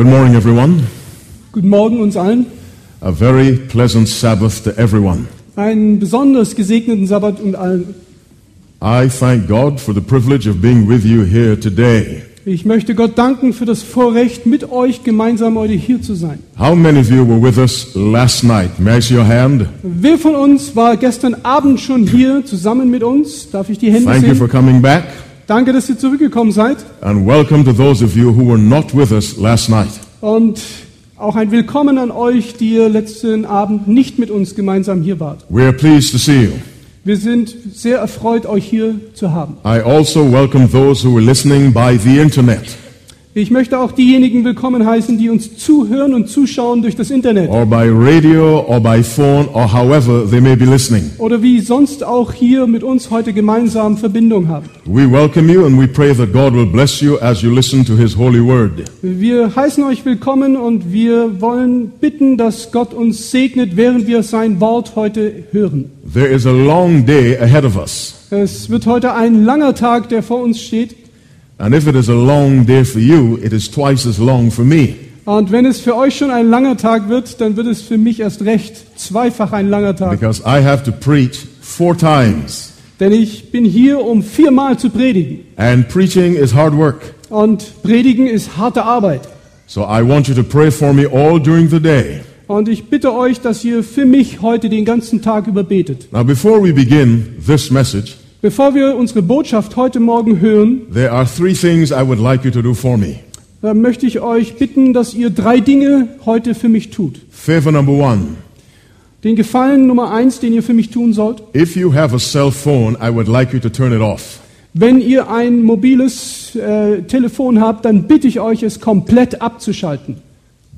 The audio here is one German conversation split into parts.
Good morning, everyone. Guten Morgen uns allen. A very pleasant Sabbath to everyone. Einen besonders gesegneten Sabbat und allen. I thank God for the privilege of being with you here today. Ich möchte Gott danken für das Vorrecht, mit euch gemeinsam heute hier zu sein. How many of you were with us last night? May I see your hand? Wer von uns war gestern Abend schon hier zusammen mit uns? Darf ich die Hände Thank you for sehen? coming back. Danke, dass ihr zurückgekommen seid. And welcome to those of you who were not with us last night. Und auch ein Willkommen an euch, die ihr letzten Abend nicht mit uns gemeinsam hier wart. We are pleased to see you. Wir sind sehr erfreut, euch hier zu haben. I also welcome those who are listening by the internet Ich möchte auch diejenigen willkommen heißen, die uns zuhören und zuschauen durch das Internet. or by radio or by phone or however they may be listening. Oder wie sonst auch hier mit uns heute gemeinsam Verbindung haben. We welcome you and we pray that God will bless you as you listen to his holy word. Wir heißen euch willkommen und wir wollen bitten, dass Gott uns segnet, während wir sein Wort heute hören. There is a long day ahead of us. Es wird heute ein langer Tag, der vor uns steht. And if it is a long day for you, it is twice as long for me. Und wenn es für euch schon ein langer Tag wird, dann wird es für mich erst recht zweifach ein langer Tag. Because I have to preach four times. Denn ich bin hier, um viermal zu predigen. And preaching is hard work. Und predigen ist harte Arbeit. So I want you to pray for me all during the day. Und ich bitte euch, dass ihr für mich heute den ganzen Tag über betet. Now, before we begin this message, Bevor wir unsere Botschaft heute Morgen hören, there are three things I would like you to do for me. dann möchte ich euch bitten, dass ihr drei Dinge heute für mich tut. Favor number one Den Gefallen Nummer eins, den ihr für mich tun sollt. if you have a cell phone, I would like you to turn it off. Wenn ihr ein mobiles äh, Telefon habt, dann bitte ich euch, es komplett abzuschalten.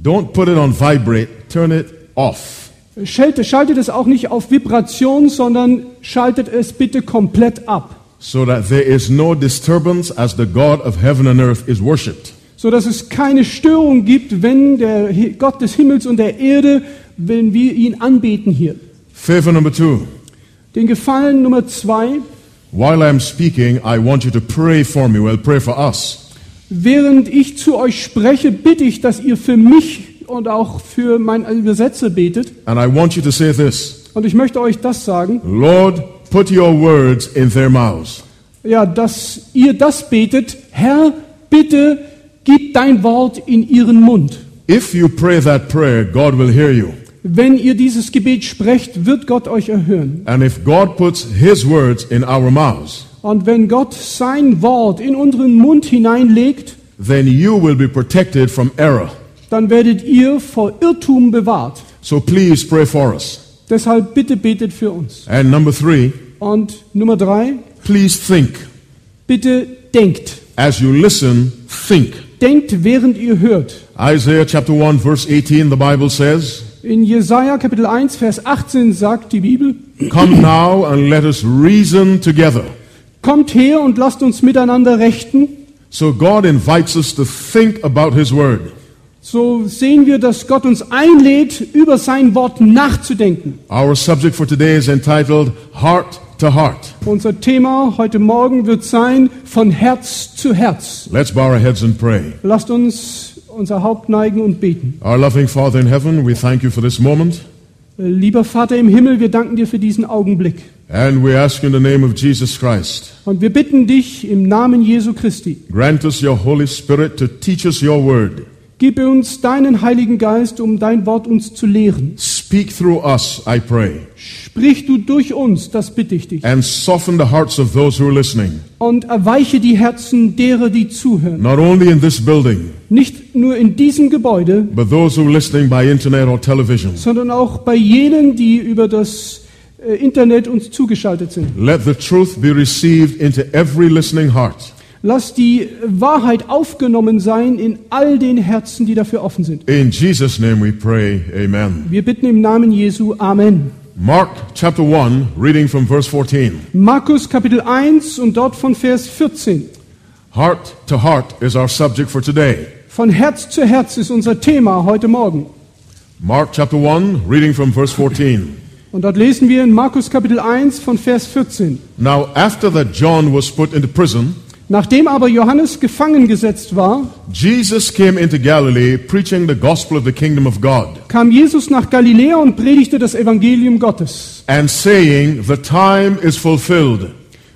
Don't put it on vibrate, turn it off. Schaltet, schaltet es auch nicht auf Vibration, sondern schaltet es bitte komplett ab, so that there is no disturbance as the God of heaven and earth is worshipped. so dass es keine Störung gibt, wenn der Gott des Himmels und der Erde, wenn wir ihn anbeten hier. Favor number two. Den Gefallen Nummer zwei, While I'm speaking, I want you to pray for me. Well, pray for us. während ich zu euch spreche, bitte ich, dass ihr für mich und auch für meinen Übersetzer betet. And I want you to say this Und ich möchte euch das sagen, Lord, put your words in their mouths. ja, dass ihr das betet, Herr, bitte gib dein Wort in ihren Mund. If you pray that prayer, God will hear you. Wenn ihr dieses Gebet sprecht, wird Gott euch erhören. And if God puts his words in our mouths, Und wenn Gott sein Wort in unseren Mund hineinlegt, then you will be protected from error. Dann werdet ihr vor Irrtum bewahrt. So please pray for us. Deshalb bitte betet für uns. And number three, Und Nummer drei, please think. bitte denkt. As you listen, think. Denkt, während ihr hört. Isaiah chapter 1, verse 18, the Bible says, In Jesaja Kapitel 1, Vers 18 sagt die Bibel, Come now and let us reason together. Kommt her und lasst uns miteinander rechten. So God invites us to think about His Word. So sehen wir, dass Gott uns einlädt, über sein Wort nachzudenken. Our subject for today is entitled Heart to Heart. Unser Thema heute Morgen wird sein, von Herz zu Herz. Let's bow our heads and pray. Lasst uns unser Haupt neigen und beten. Our loving Father in heaven, we thank you for this moment. Lieber Vater im Himmel, wir danken dir für diesen Augenblick. And we ask in the name of Jesus Christ, Und wir bitten dich im Namen Jesu Christi, grant us your Holy Spirit to teach us your Word. Gib uns deinen Heiligen Geist, um dein Wort uns zu lehren. Speak through us, I pray, Sprich du durch uns, das bitte ich dich. and soften the hearts of those who are listening, Und erweiche die Herzen derer, die zuhören. not only in this building, Nicht nur in diesem Gebäude, but those who are listening by internet or television. sondern auch bei jenen, die über das äh, Internet uns zugeschaltet sind. Let the truth be received into every listening heart. Lass die Wahrheit aufgenommen sein in all den Herzen, die dafür offen sind. In Jesus' name we pray, amen. Wir bitten im Namen Jesu. Amen. Mark chapter 1, reading from verse 14. Markus Kapitel 1 und dort von Vers 14. Heart to heart is our subject for today. Von Herz zu Herz ist unser Thema heute Morgen. Mark chapter 1, reading from verse 14. Und dort lesen wir in Markus Kapitel 1 von Vers 14. Now, after that John was put into prison, Nachdem aber Johannes gefangen gesetzt war, Jesus came into Galilee preaching the gospel of the kingdom of God kam Jesus nach Galiläa und predigte das Evangelium Gottes. and saying, The time is fulfilled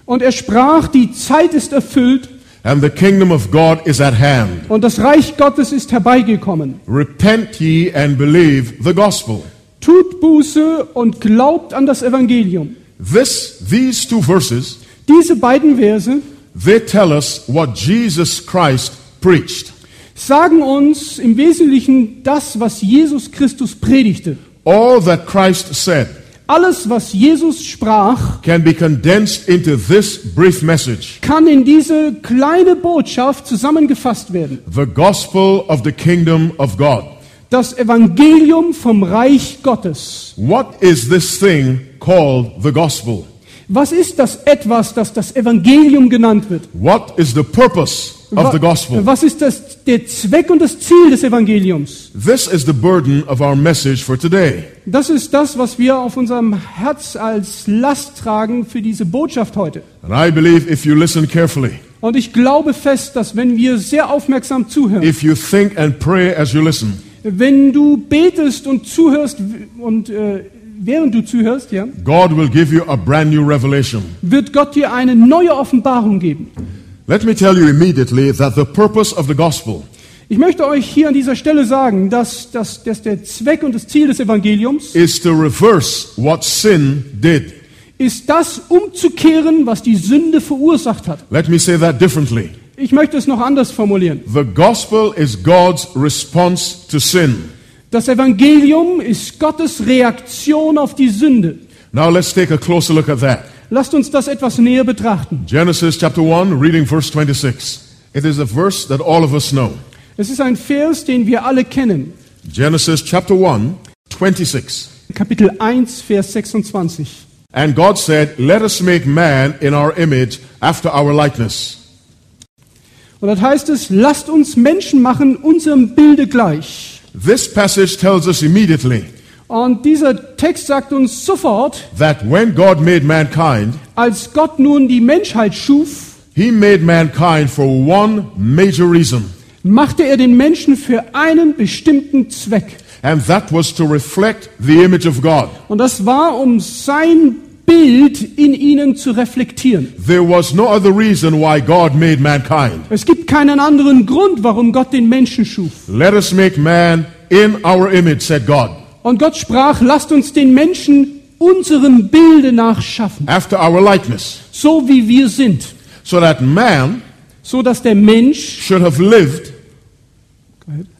Und er sprach, die Zeit ist erfüllt and the kingdom of God is at hand. und das Reich Gottes ist herbeigekommen. Repent ye and believe the gospel. Tut Buße und glaubt an das Evangelium. This, these two verses, Diese beiden Verse they tell us what Jesus Christ preached. sagen uns im Wesentlichen das, was Jesus Christus predigte. All that Christ said Alles, was Jesus sprach, can be condensed into this brief message kann in diese kleine Botschaft zusammengefasst werden. the gospel of the kingdom of God. Das Evangelium vom Reich Gottes. What is this thing called the gospel? Was ist das etwas, das das Evangelium genannt wird? What is the purpose of the gospel? Was ist das, der Zweck und das Ziel des Evangeliums? This is the burden of our message for today. Das ist das, was wir auf unserem Herz als Last tragen für diese Botschaft heute. And I believe if you listen carefully, Und ich glaube fest, dass wenn wir sehr aufmerksam zuhören, if you think and pray as you listen, wenn du betest und zuhörst und äh, während du zuhörst, ja, God will give you a brand new revelation. wird Gott dir eine neue Offenbarung geben. Let me tell you immediately that the purpose of the gospel Ich möchte euch hier an dieser Stelle sagen, dass, dass, dass der Zweck und das Ziel des Evangeliums is to reverse what sin did. ist das umzukehren, was die Sünde verursacht hat. Let me say that differently. Ich möchte es noch anders formulieren. The gospel is God's response to sin. Das Evangelium ist Gottes Reaktion auf die Sünde. Now let's take a closer look at that. Lasst uns das etwas näher betrachten. Genesis chapter 1, reading verse 26. It is a verse that all of us know. Es ist ein Vers, den wir alle kennen. Genesis chapter 1, 26. Kapitel 1, Vers 26. And God said, Let us make man in our image after our likeness. Und dort heißt es, lasst uns Menschen machen, unserem Bilde gleich. This passage tells us immediately Und dieser Text sagt uns sofort, that when God made mankind, als Gott nun die Menschheit schuf, He made mankind for one major reason, machte er den Menschen für einen bestimmten Zweck. and that was to reflect the image of God. Und das war, um sein Bild in ihnen zu reflektieren. There was no other reason why God made mankind. Es gibt keinen anderen Grund, warum Gott den Menschen schuf. Let us make man in our image, said God, Und Gott sprach, lasst uns den Menschen unserem Bilde nachschaffen, after our likeness, so wie wir sind, so that man so dass der Mensch should have lived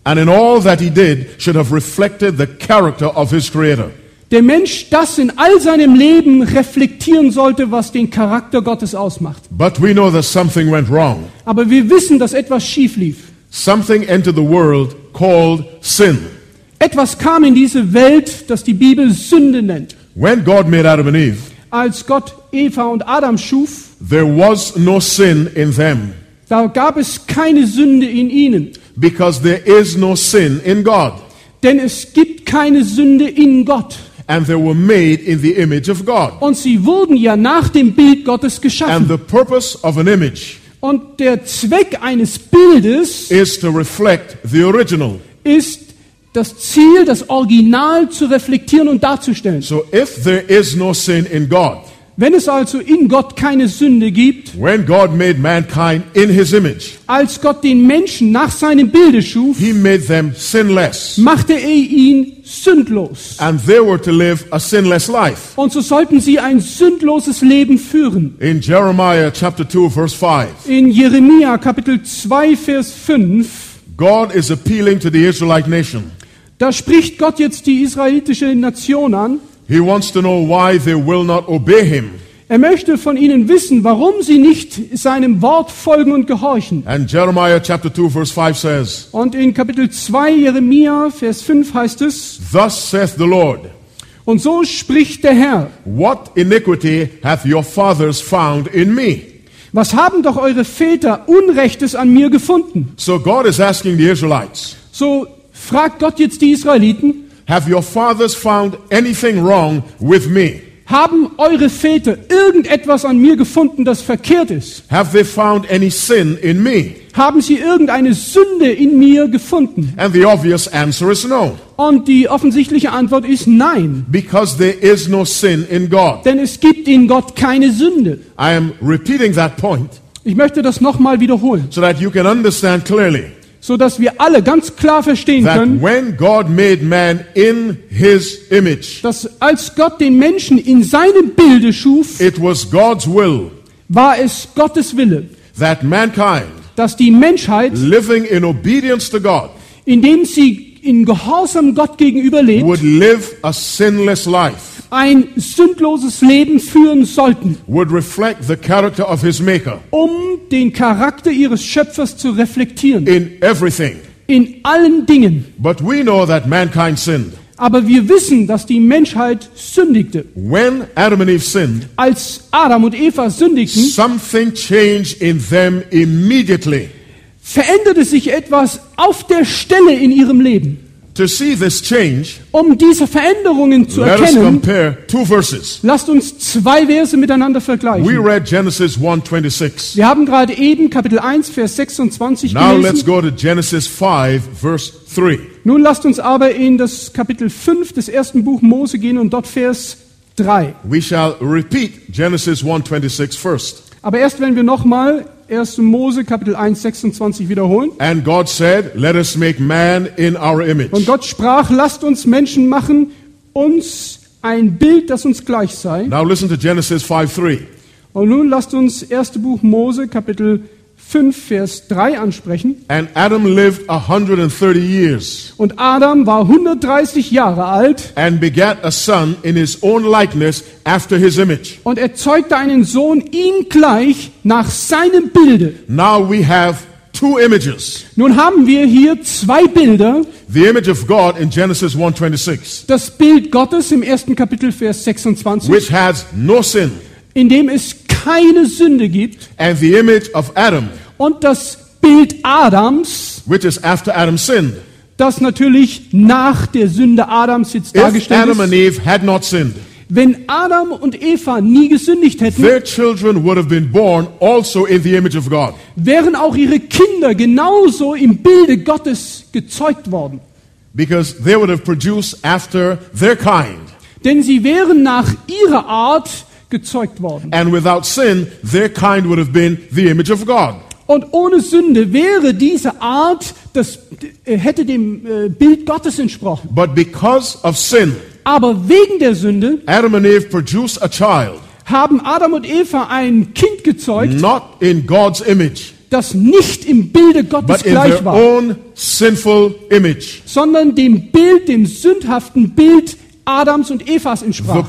and in all that he did should have reflected the character of his creator. Der Mensch das in all seinem Leben reflektieren sollte, was den Charakter Gottes ausmacht. But we know that something went wrong. Aber wir wissen, dass etwas schief lief. Something entered the world called sin. Etwas kam in diese Welt, das die Bibel Sünde nennt. When God made Adam and Eve, Als Gott Eva und Adam schuf, there was no sin in them da gab es keine Sünde in ihnen. because there is no sin in God. Denn es gibt keine Sünde in Gott. And they were made in the image of God. Und sie wurden ja nach dem Bild Gottes And geschaffen. the purpose of an image Und der Zweck eines Bildes is to reflect the original. ist das Ziel, das Original zu reflektieren und darzustellen. So if there is no sin in God, Wenn es also in Gott keine Sünde gibt, when God made mankind in his image, als Gott den Menschen nach seinem Bilde schuf, he made them sinless. machte er ihn sündlos. And they were to live a sinless life. Und so sollten sie ein sündloses Leben führen. In Jeremiah chapter 2 verse 5, In Jeremia Kapitel 2 Vers 5, God is appealing to the Israelite nation. da spricht Gott jetzt die israelitische Nation an. He wants to know why they will not obey him. Er möchte von ihnen wissen, warum sie nicht seinem Wort folgen und gehorchen. And Jeremiah chapter 2 verse 5 says, Und in Kapitel 2 Jeremia Vers 5 heißt es, Thus saith the Lord, und so spricht der Herr, What iniquity hath your fathers found in me? was haben doch eure Väter Unrechtes an mir gefunden? So God is asking the Israelites, So fragt Gott jetzt die Israeliten, Have your fathers found anything wrong with me? Haben eure Väter irgendetwas an mir gefunden, das verkehrt ist? Have they found any sin in me? Haben sie irgendeine Sünde in mir gefunden? And the obvious answer is no, Und die offensichtliche Antwort ist nein. because there is no sin in God. Denn es gibt in Gott keine Sünde. I am repeating that point Ich möchte das nochmal wiederholen, so that you can understand clearly so dass wir alle ganz klar verstehen that können, when God made man in his image, dass als Gott den Menschen in seinem Bilde schuf, it was God's will war es Gottes Wille, that mankind, dass die Menschheit, living in obedience to God, indem sie in Gehorsam Gott gegenüber lebt, would live a sinless life, ein sündloses Leben führen sollten, would reflect the character of his Maker um den Charakter ihres Schöpfers zu reflektieren. in everything. In allen Dingen. But we know that mankind sinned. Aber wir wissen, dass die Menschheit sündigte. When Adam and Eve sinned, Als Adam und Eva sündigten, something changed in them immediately. Veränderte sich etwas auf der Stelle in ihrem Leben. To see this change, Um diese Veränderungen zu let us erkennen, compare two verses. lasst uns zwei Verse miteinander We vergleichen. read Genesis 1:26. Wir haben gerade eben Kapitel 1, Vers 26 Now let's gelesen. go to Genesis 5 verse 3. Nun lasst uns aber in das Kapitel 5 des ersten Buch Mose gehen und dort Vers 3. We shall repeat Genesis 1:26 first. Aber erst wenn wir nochmal 1. Mose Kapitel 1, 26 wiederholen. And God said, "Let us make man in our image." Und Gott sprach, lasst uns Menschen machen, uns ein Bild, das uns gleich sei. Now listen to Genesis 5:3. Und nun lasst uns 1. Buch Mose Kapitel 5, Vers 3 ansprechen. And Adam lived a 130 years Und Adam war 130 Jahre alt and begat a son in his own likeness after his image. und er zeugte einen Sohn ihm gleich nach seinem Bilde. Now we have two images. Nun haben wir hier zwei Bilder. The image of God in Genesis 1:26, Das Bild Gottes im ersten Kapitel Vers 26, which has no sin, in dem es keine Sünde gibt. and the image of Adam, Und das Bild Adams, which is after Adam sinned. das natürlich nach der Sünde Adams jetzt If dargestellt Adam and ist. Eve had not sinned, Wenn Adam und Eva nie gesündigt hätten, their children would have been born also in the image of God. wären auch ihre Kinder genauso im Bilde Gottes gezeugt worden. Because they would have produced after their kind. Denn sie wären nach ihrer Art gezeugt worden. And without sin, their kind would have been the image of God. Und ohne Sünde wäre diese Art, das äh, hätte dem äh, Bild Gottes entsprochen. But because of sin, Aber wegen der Sünde Adam and Eve produced a child haben Adam und Eva ein Kind gezeugt, not in God's image, das nicht im Bilde Gottes but in gleich war, own sinful image. sondern dem Bild, dem sündhaften Bild Adams und Evas entsprach.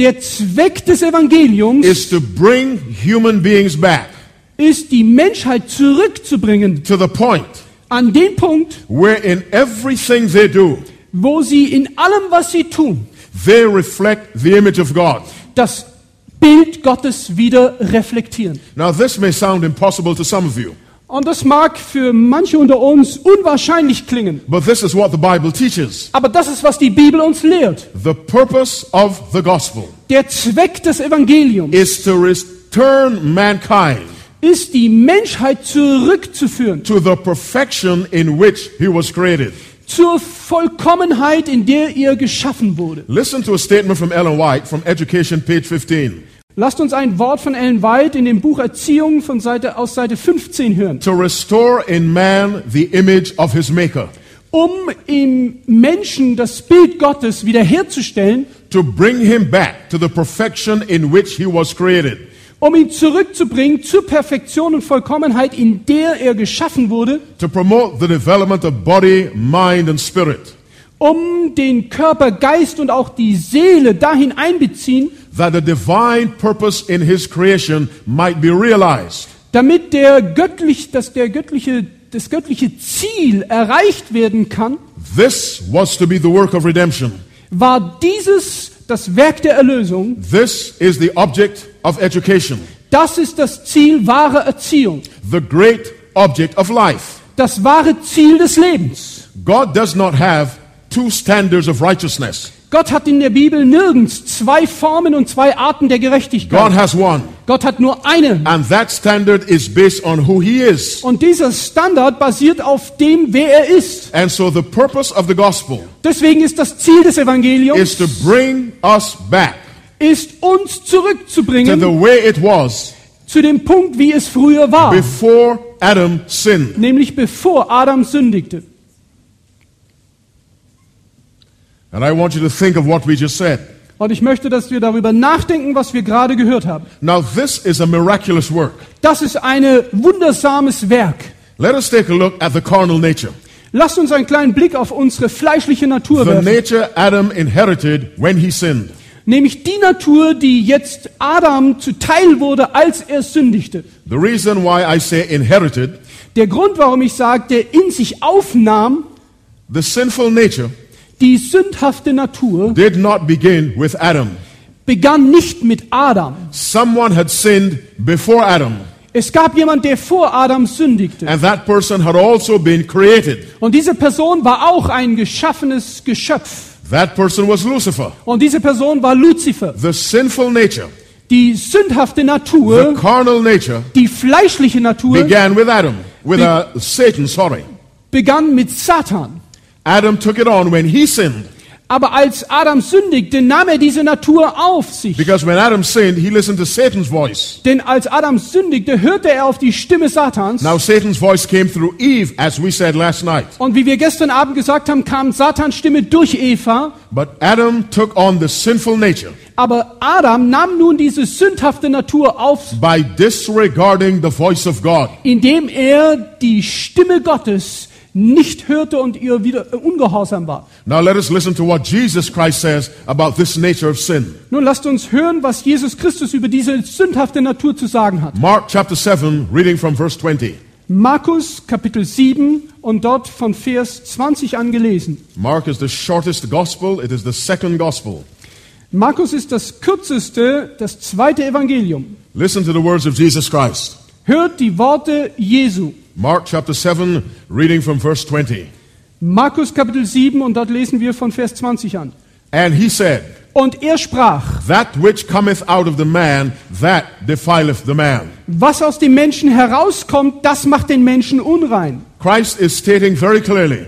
Purpose of the gospel Der Zweck des Evangeliums is to bring human beings back ist, die Menschheit zurückzubringen to the point an den Punkt, where in everything they do, wo sie in allem, was sie tun, they reflect the image of God. das Bild Gottes wieder reflektieren. Now, this may sound impossible to some of you, Und das mag für manche unter uns unwahrscheinlich klingen, but this is what the Bible teaches. aber das ist, was die Bibel uns lehrt. The purpose of the gospel Der Zweck des Evangeliums is to return mankind ist, die Menschheit zurückzuführen to the perfection in which he was created. zur Vollkommenheit, in der ihr geschaffen wurde. Listen to a statement from Ellen White from Education, page 15. Lasst uns ein Wort von Ellen White in dem Buch Erziehung von Seite, aus Seite 15 hören. To restore in man the image of his maker, Um im Menschen das Bild Gottes wiederherzustellen, to bring him back to the perfection in which he was created. um ihn zurückzubringen zur Perfektion und Vollkommenheit, in der er geschaffen wurde, to promote the development of body, mind, and spirit, um den Körper, Geist und auch die Seele dahin einbeziehen, that the divine purpose in his creation might be realized. damit der göttlich, dass der göttliche, das göttliche Ziel erreicht werden kann, This was to be the work of redemption. war dieses das Werk der Erlösung. This is the object of education, Das ist das Ziel wahrer Erziehung, the great object of life. das wahre Ziel des Lebens. God does not have two standards of righteousness. Gott hat in der Bibel nirgends zwei Formen und zwei Arten der God Gerechtigkeit. has one. Gott hat nur eine. And that standard is based on who he is. Und dieser Standard basiert auf dem, wer er ist. And so the purpose of the gospel Deswegen ist das Ziel des Evangeliums, is to bring us back ist uns to zurückzubringen the way it was zu dem Punkt, wie es früher war. before Adam sinned. Nämlich bevor Adam sündigte. And I want you to think of what we just said. Und ich möchte, dass wir darüber nachdenken, was wir gerade gehört haben. Now, this is a miraculous work. Das ist ein wundersames Werk. Let us take a look at the carnal nature. Lasst uns einen kleinen Blick auf unsere fleischliche Natur The werfen. nature Adam inherited when he sinned. Nämlich die Natur, die jetzt Adam zuteil wurde, als er sündigte. The reason why I say inherited, Der Grund, warum ich sage, der in sich aufnahm, the sinful nature die sündhafte Natur, did not begin with Adam. begann nicht mit Adam. Someone had sinned before Adam, Es gab jemand, der vor Adam sündigte. and that person had also been created. Und diese Person war auch ein geschaffenes Geschöpf. That person was Lucifer. Und diese Person war Luzifer. The sinful nature, Die sündhafte the Natur, carnal nature, die fleischliche Natur, began with Adam, with uh, Satan, sorry. begann mit Satan. Adam took it on when he sinned. Aber als Adam sündigte, nahm er diese Natur auf sich. Because when Adam sinned, he listened to Satan's voice. Denn als Adam sündigte, hörte er auf die Stimme Satans. Now, Satan's voice came through Eve, as we said last night. Und wie wir gestern Abend gesagt haben, kam Satans Stimme durch Eva. But Adam took on the sinful nature Aber Adam nahm nun diese sündhafte Natur auf, by disregarding the voice of God. indem er die Stimme Gottes nicht hörte und ihr wieder ungehorsam war. Now, let us listen to what Jesus Christ says about this nature of sin. Nun lasst uns hören, was Jesus Christus über diese sündhafte Natur zu sagen hat. Mark chapter 7, reading from verse 20. Markus Kapitel 7 und dort von Vers 20 an gelesen. Mark is the shortest gospel, it is the second gospel. Markus ist das kürzeste, das zweite Evangelium. Listen to the words of Jesus Christ. Hört die Worte Jesu. Mark chapter 7, reading from verse 20. Markus Kapitel 7 und dort lesen wir von Vers 20 an. And he said, Und er sprach, That which cometh out of the man, that defileth the man. was aus dem Menschen herauskommt, das macht den Menschen unrein. Christ is stating very clearly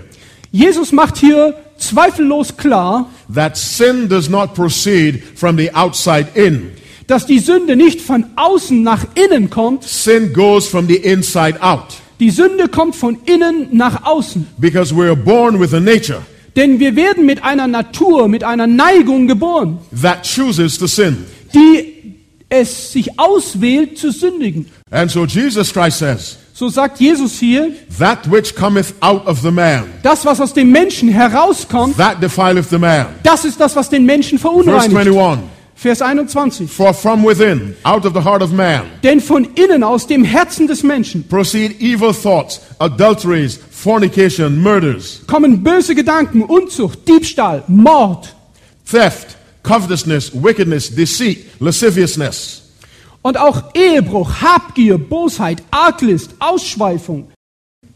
Jesus macht hier zweifellos klar, that sin does not proceed from the outside in. dass die Sünde nicht von außen nach innen kommt, Sin goes from the inside out die Sünde kommt von innen nach außen. because we're born with a nature Denn wir werden mit einer Natur, mit einer Neigung geboren, that chooses to sin. die es sich auswählt zu sündigen. And so Jesus Christ says, So sagt Jesus hier, That which cometh out of the man, das, was aus dem Menschen herauskommt, that defileth the man. das ist das, was den Menschen Verse verunreinigt. 21 Vers 21. For from within, out of the heart of man, Denn von innen, aus dem Herzen des Menschen, proceed evil thoughts, adulteries, fornication, murders, kommen böse Gedanken, Unzucht, Diebstahl, Mord theft, covetousness, wickedness, deceit, lasciviousness. und auch Ehebruch, Habgier, Bosheit, Arglist, Ausschweifung,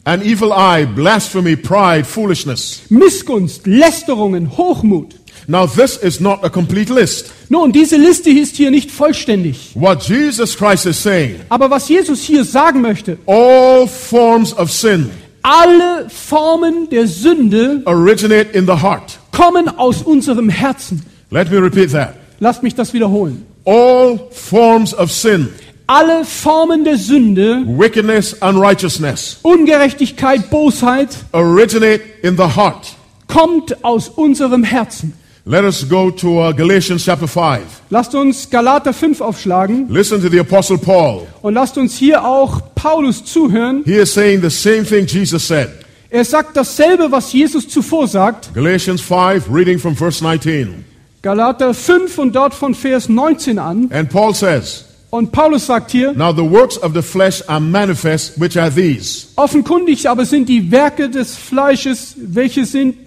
An evil eye, blasphemy, pride, foolishness. Missgunst, Lästerungen, Hochmut. Now, this is not a complete list. Nun, diese Liste ist hier nicht vollständig. What Jesus Christ is saying, Aber was Jesus hier sagen möchte, all forms of sin alle Formen der Sünde originate in the heart. kommen aus unserem Herzen. Let me repeat that. Lasst mich das wiederholen. All forms of sin, Alle Formen der Sünde, wickedness, unrighteousness, Ungerechtigkeit, Bosheit, originate in the heart. kommt aus unserem Herzen. Let us go to uh, Galatians chapter 5. Lasst uns Galater 5 aufschlagen Listen to the Apostle Paul. und lasst uns hier auch Paulus zuhören. He is saying the same thing Jesus said. Er sagt dasselbe, was Jesus zuvor sagt. Galatians 5, reading from verse 19. Galater 5 und dort von Vers 19 an. And Paul says, Und Paulus sagt hier, Now the works of the flesh are manifest, which are these offenkundig aber sind die Werke des Fleisches, welche sind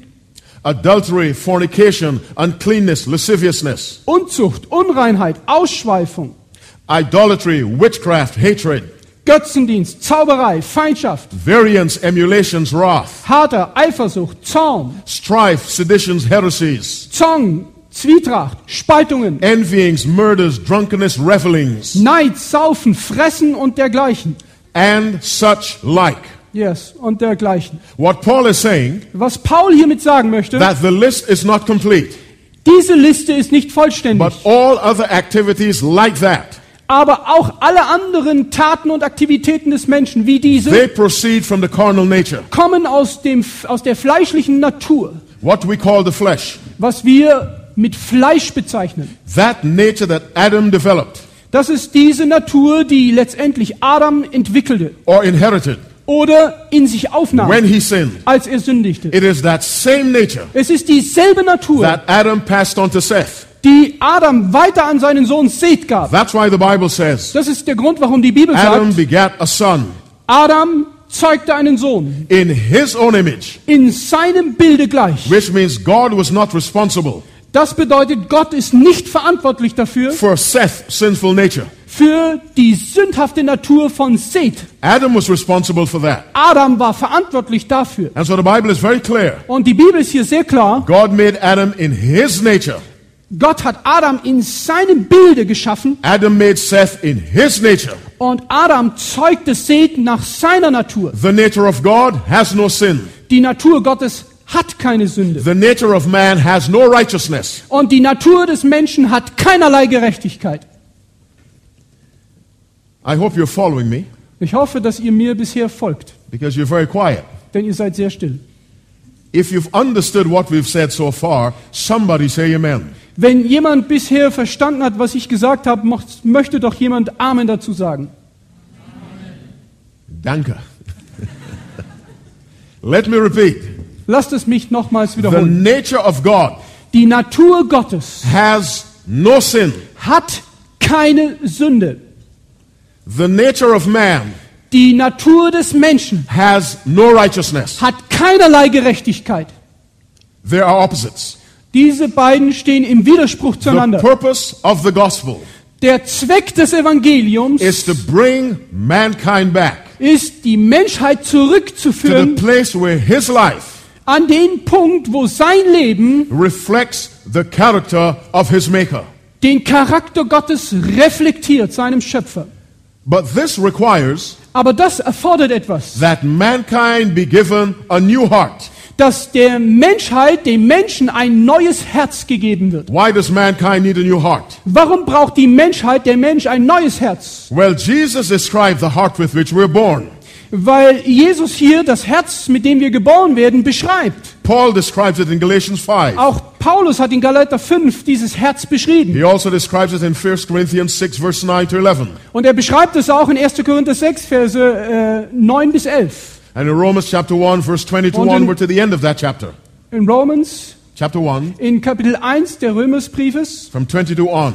adultery, fornication, uncleanness, lasciviousness, Unzucht, Unreinheit, Ausschweifung, idolatry, witchcraft, hatred, Götzendienst, Zauberei, Feindschaft, variance, emulations, wrath, Hader, Eifersucht, Zorn, strife, seditions, heresies, Zorn, Zwietracht, Spaltungen, envyings, murders, drunkenness, revelings, Neid, Saufen, Fressen und dergleichen. and such like. Yes, und dergleichen. What Paul is saying, Was Paul hiermit sagen möchte, that the list is not complete, diese Liste ist nicht vollständig, but all other activities like that, aber auch alle anderen Taten und Aktivitäten des Menschen, wie diese, they proceed from the carnal nature, kommen aus, dem, aus der fleischlichen Natur, what we call the flesh. was wir mit Fleisch bezeichnen. That nature that Adam developed Das ist diese Natur, die letztendlich Adam entwickelte or inherited oder in sich aufnahm, when he sinned. als er sündigte. It is that same nature Es ist dieselbe Natur, that Adam passed on to Seth. die Adam weiter an seinen Sohn Seth gab. That's why the Bible says Das ist der Grund, warum die Bibel Adam sagt, begat a son Adam zeugte einen Sohn in his own image, in seinem Bilde gleich. which means God was not responsible Das bedeutet, Gott ist nicht verantwortlich dafür, for Seth's sinful nature. Für die sündhafte Natur von Seth. Adam was responsible for that. Adam war verantwortlich dafür. And so the Bible is very clear. Und die Bibel ist hier sehr klar. God made Adam in his nature. Gott hat Adam in seinem Bilde geschaffen Adam made Seth in his nature. und Adam zeugte Seth nach seiner Natur. The nature of God has no sin. Die Natur Gottes hat keine Sünde. The nature of man has no righteousness. Und die Natur des Menschen hat keinerlei Gerechtigkeit. I hope you're following me Ich hoffe, dass ihr mir bisher folgt, because you're very quiet. denn ihr seid sehr still. If you've understood what we've said so far, somebody say amen. Wenn jemand bisher verstanden hat, was ich gesagt habe, möchte doch jemand Amen dazu sagen. Danke. Let me repeat. Lasst es mich nochmals The wiederholen. nature of God Die Natur Gottes has no sin. hat keine Sünde. The nature of man Die Natur des Menschen has no righteousness. hat keinerlei Gerechtigkeit. They are opposites. Diese beiden stehen im Widerspruch The zueinander. purpose of the gospel Der Zweck des Evangeliums is to bring mankind back ist, die Menschheit to the zurückzuführen place where his life an den Punkt, wo sein Leben reflects the character of his maker. den Charakter Gottes reflektiert, seinem Schöpfer. But this requires Aber das erfordert etwas, that mankind be given a new heart. dass der Menschheit, dem Menschen ein neues Herz gegeben wird. Why does mankind need a new heart? Warum braucht die Menschheit, der Mensch, ein neues Herz? Well, Jesus described the heart with which we're born. Weil Jesus hier das Herz, mit dem wir geboren werden, beschreibt. Paul describes it in Galatians 5. Auch Paulus hat in Galater 5 dieses Herz beschrieben. He also describes it in 1 Corinthians 6, verse 9 to 11. Und er beschreibt es auch in 1. Korinther 6, Verse äh, 9 bis 11. And in Romans chapter 1, verse 20 to in- onward to the end of that chapter. In Romans, Chapter 1, in Kapitel 1 der Römersbriefes, from 22 on.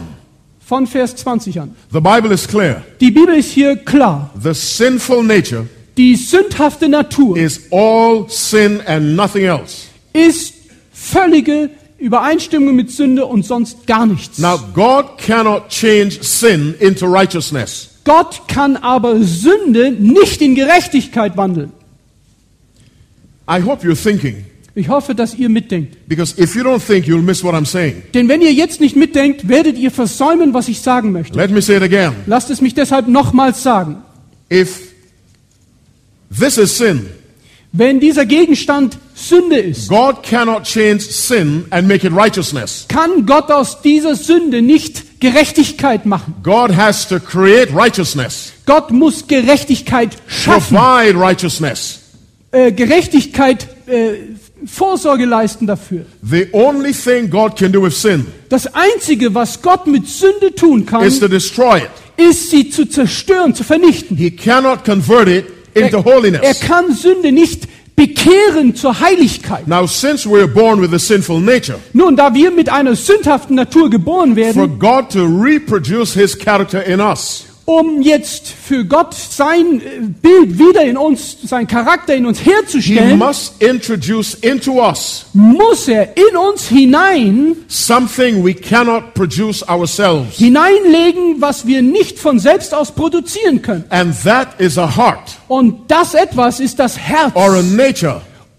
von Vers 20 an. The Bible is clear. Die Bibel ist hier klar. The sinful nature Die sündhafte Natur is all sin and nothing else. ist völlige Übereinstimmung mit Sünde und sonst gar nichts. Now, God cannot change sin into righteousness. Gott kann aber Sünde nicht in Gerechtigkeit wandeln. I hope you're thinking, Ich hoffe, dass ihr mitdenkt. because if you don't think, you'll miss what I'm saying. Denn wenn ihr jetzt nicht mitdenkt, werdet ihr versäumen, was ich sagen möchte. Let me say it again. Lasst es mich deshalb nochmals sagen. If this is sin, Wenn dieser Gegenstand Sünde ist, God cannot change sin and make it righteousness. kann Gott aus dieser Sünde nicht Gerechtigkeit machen. God has to create righteousness, Gott muss Gerechtigkeit schaffen, provide righteousness. äh, Gerechtigkeit, äh, Vorsorge leisten dafür. The only thing God can do with sin Das Einzige, was Gott mit Sünde tun kann, is to destroy it. ist sie zu zerstören, zu vernichten. He cannot convert it into Er holiness. kann Sünde nicht bekehren zur Heiligkeit. Now, since we're born with a sinful nature, Nun, da wir mit einer sündhaften Natur geboren for werden, God to reproduce His character in us, Um jetzt für Gott sein äh, Bild wieder in uns, sein Charakter in uns He herzustellen, must introduce into us muss er in uns hinein something we cannot produce ourselves. hineinlegen, was wir nicht von selbst aus produzieren können. And that is a heart Und das etwas ist das Herz,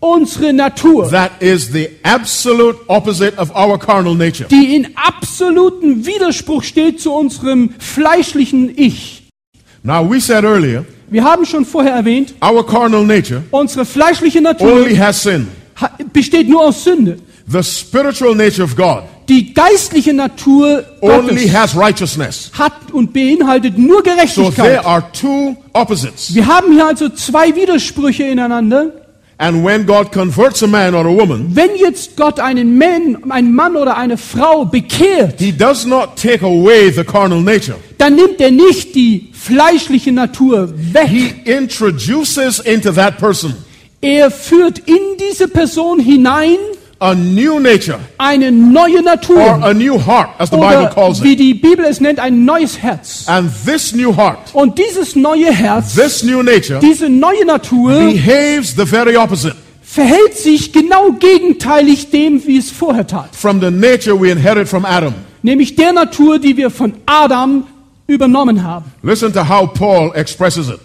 unsere Natur, that is the absolute opposite of our carnal nature. die in absolutem Widerspruch steht zu unserem fleischlichen Ich. Now, we said earlier, Wir haben schon vorher erwähnt, our carnal nature unsere fleischliche Natur only has sin. besteht nur aus Sünde. The spiritual nature of God Die geistliche Natur only Gottes has righteousness. hat und beinhaltet nur So there Gerechtigkeit. are two opposites. Wir haben hier also zwei Widersprüche ineinander. And when God converts a man or a woman, Wenn jetzt Gott einen Mann, einen Mann oder eine Frau bekehrt, He does not take away the carnal nature. dann nimmt er nicht die fleischliche Natur weg. He introduces into that person Er führt in diese Person hinein a new nature eine neue or Natur. a new heart, as the Bible calls wie it. die Bibel es nennt, ein neues Herz. And this new heart, Und dieses neue Herz, this new nature, diese neue Natur behaves the very opposite verhält sich genau gegenteilig dem, wie es vorher tat. from the nature we inherit from Adam. Nämlich der Natur, die wir von Adam übernommen haben. Listen to how Paul expresses it.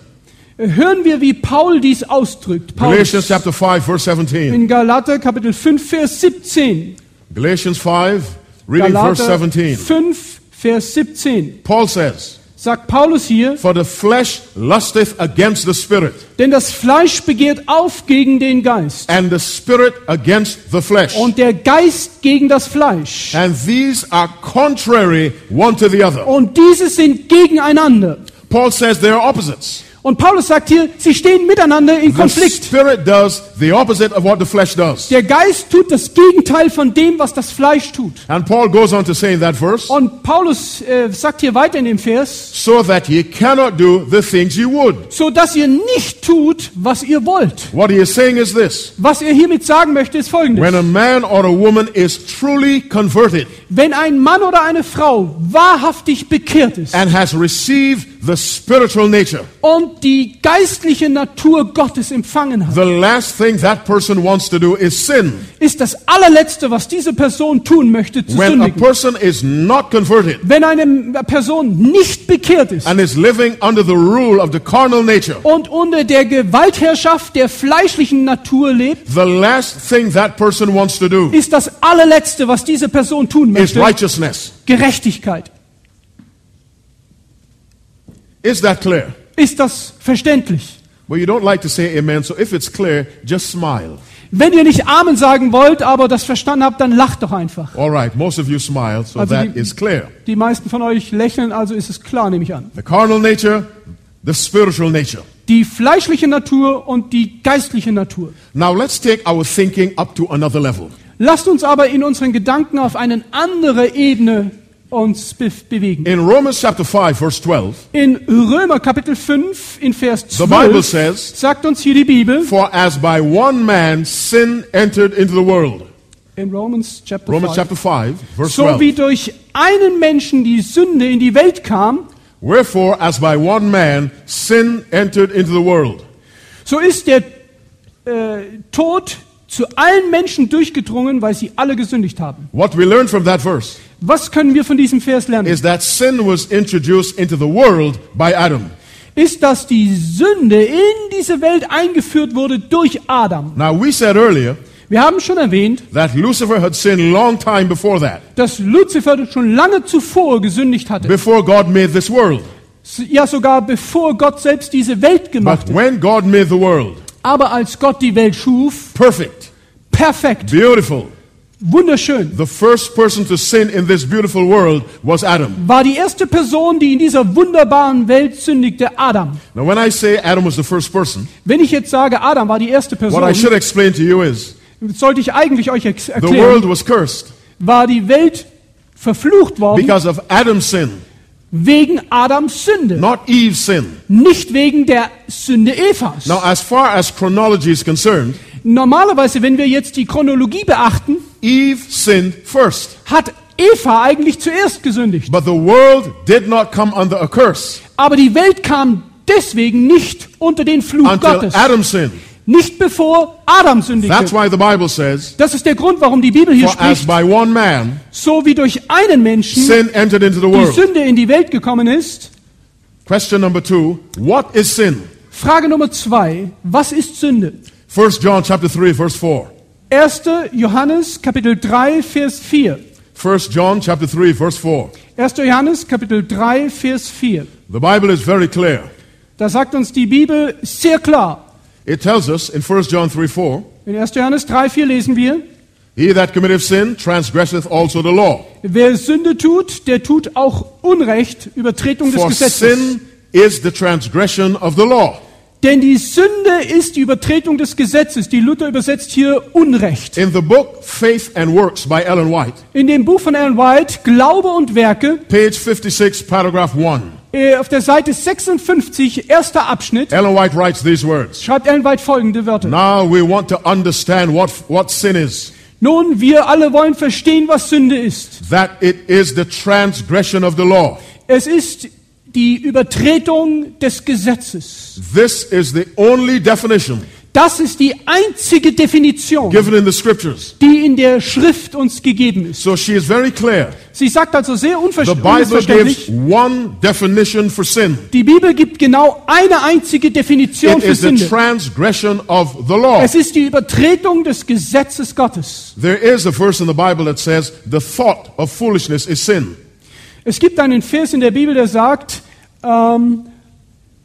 Hören wir, wie Paul dies ausdrückt. Galatians Paulus chapter 5, verse 17. in Galater Kapitel 5, Vers 17. Galatians 5, reading verse Galater 17. 5, Vers 17. Paul says, Sagt Paulus hier, For the flesh lusteth against the spirit, denn das Fleisch begehrt auf gegen den Geist and the spirit against the flesh. und der Geist gegen das Fleisch. And these are contrary one to the other. Und diese sind gegeneinander. Paul says they are opposites. Und Paulus sagt hier, sie stehen miteinander in The Konflikt. spirit does the opposite of what the flesh does. Der Geist tut das Gegenteil von dem, was das Fleisch tut. And Paul goes on to say in that verse, Und Paulus äh, sagt hier weiter in dem Vers, so that ye cannot do the things ye would. so dass ihr nicht tut, was ihr wollt. What he is saying is this Was er hiermit sagen möchte, ist folgendes. when a man or a woman is truly converted Wenn ein Mann oder eine Frau wahrhaftig bekehrt ist and has received the spiritual nature, und die geistliche Natur Gottes empfangen hat, the last thing that person wants to do is sin. ist das allerletzte, was diese Person tun möchte, zu When a sündigen. person is not converted Wenn eine Person nicht bekehrt ist and is living under the rule of the carnal nature, und unter der Gewaltherrschaft der fleischlichen Natur lebt, the last thing that person wants to do ist das allerletzte, was diese Person tun is möchte, righteousness. Gerechtigkeit. Is that clear? Ist das verständlich? Well, you don't like to say amen, so if it's clear, just smile. Wenn ihr nicht Amen sagen wollt, aber das verstanden habt, dann lacht doch einfach. All right, most of you smile, so Also that die- is clear. Die meisten von euch lächeln, also ist es klar, nehme ich an. The carnal nature, the spiritual nature. Die fleischliche Natur und die geistliche Natur. Now let's take our thinking up to another level. Lasst uns aber in unseren Gedanken auf eine andere Ebene uns be bewegen. In Romans chapter 5, verse 12, In Römer Kapitel 5 in Vers the Bible 12 says, sagt uns hier die Bibel, For as by one man sin entered into the world. in Romans Chapter Romans 5, chapter 5, verse so 12. wie durch einen Menschen die Sünde in die Welt kam, Wherefore, as by one man sin entered into the world. so ist der äh, Tod zu allen Menschen durchgedrungen, weil sie alle gesündigt haben. What we learn from that verse Was können wir von diesem Vers lernen? is that sin was introduced into the world by Adam. Ist, dass die Sünde in diese Welt eingeführt wurde durch Adam. Now, we said earlier Wir haben schon erwähnt, that Lucifer had sinned long time before that, dass Luzifer schon lange zuvor gesündigt hatte. before God made this world. Ja, sogar bevor Gott selbst diese Welt gemacht hat. when God made the world, Aber als Gott die Welt schuf, perfect, perfekt, beautiful, wunderschön, the first person to sin in this beautiful world was Adam. war die erste Person, die in dieser wunderbaren Welt sündigte, Adam. Now, when I say Adam was the first person, Wenn ich jetzt sage, Adam war die erste what I Person, should explain to you is sollte ich eigentlich euch ex- the world erklären, was cursed war die Welt verflucht worden because of Adam's sin, wegen Adams Sünde, not Eve's sin. nicht wegen der Sünde Evas. Now, as far as chronology is concerned, Normalerweise, wenn wir jetzt die Chronologie beachten, Eve sinned first. hat Eva eigentlich zuerst gesündigt. But the world did not come under a curse Aber die Welt kam deswegen nicht unter den Fluch until Gottes. Adam sinned. Nicht bevor Adam That's sündigte. why the Bible says, Das ist der Grund, warum die Bibel hier For as spricht, by one man so wie durch einen Menschen sin entered into the die world. Sünde in die Welt gekommen ist. Question number two What is sin? Frage Nummer zwei, was ist Sünde? 1 John chapter 3, verse 4. 1. Johannes Kapitel 3 Vers 4. 1 John chapter 3, verse 4. 1. Johannes Kapitel 3 Vers 4. The Bible is very clear. Da sagt uns die Bibel sehr klar. It tells us in 1 John 3, 4, In 1. Johannes 3 4 lesen wir, He that committeth sin transgresseth also the law. wer Sünde tut, der tut auch Unrecht, Übertretung des For Gesetzes. sin is the transgression of the law. Denn die Sünde ist die Übertretung des Gesetzes. Die Luther übersetzt hier Unrecht. In the book Faith and Works by Ellen White, In dem Buch von Ellen White, Glaube und Werke, page 56, paragraph 1, äh, auf der Seite 56, erster Abschnitt, Ellen White writes these words. schreibt Ellen White folgende Wörter. Now we want to understand what, what sin is. Nun, wir alle wollen verstehen, was Sünde ist. That it is the transgression of the law. Es ist die Übertretung des Gesetzes. This is the only definition Das ist die einzige Definition, given in the scriptures. die in der Schrift uns gegeben ist. So she is very clear. Sie sagt also sehr The unver- Bible gives one definition for sin. die Bibel gibt genau eine einzige Definition It für is the Sünde. transgression of the law. Es ist die Übertretung des Gesetzes Gottes. There is a verse in the Bible that says the thought of foolishness is sin. Es gibt einen Vers in der Bibel, der sagt, ähm,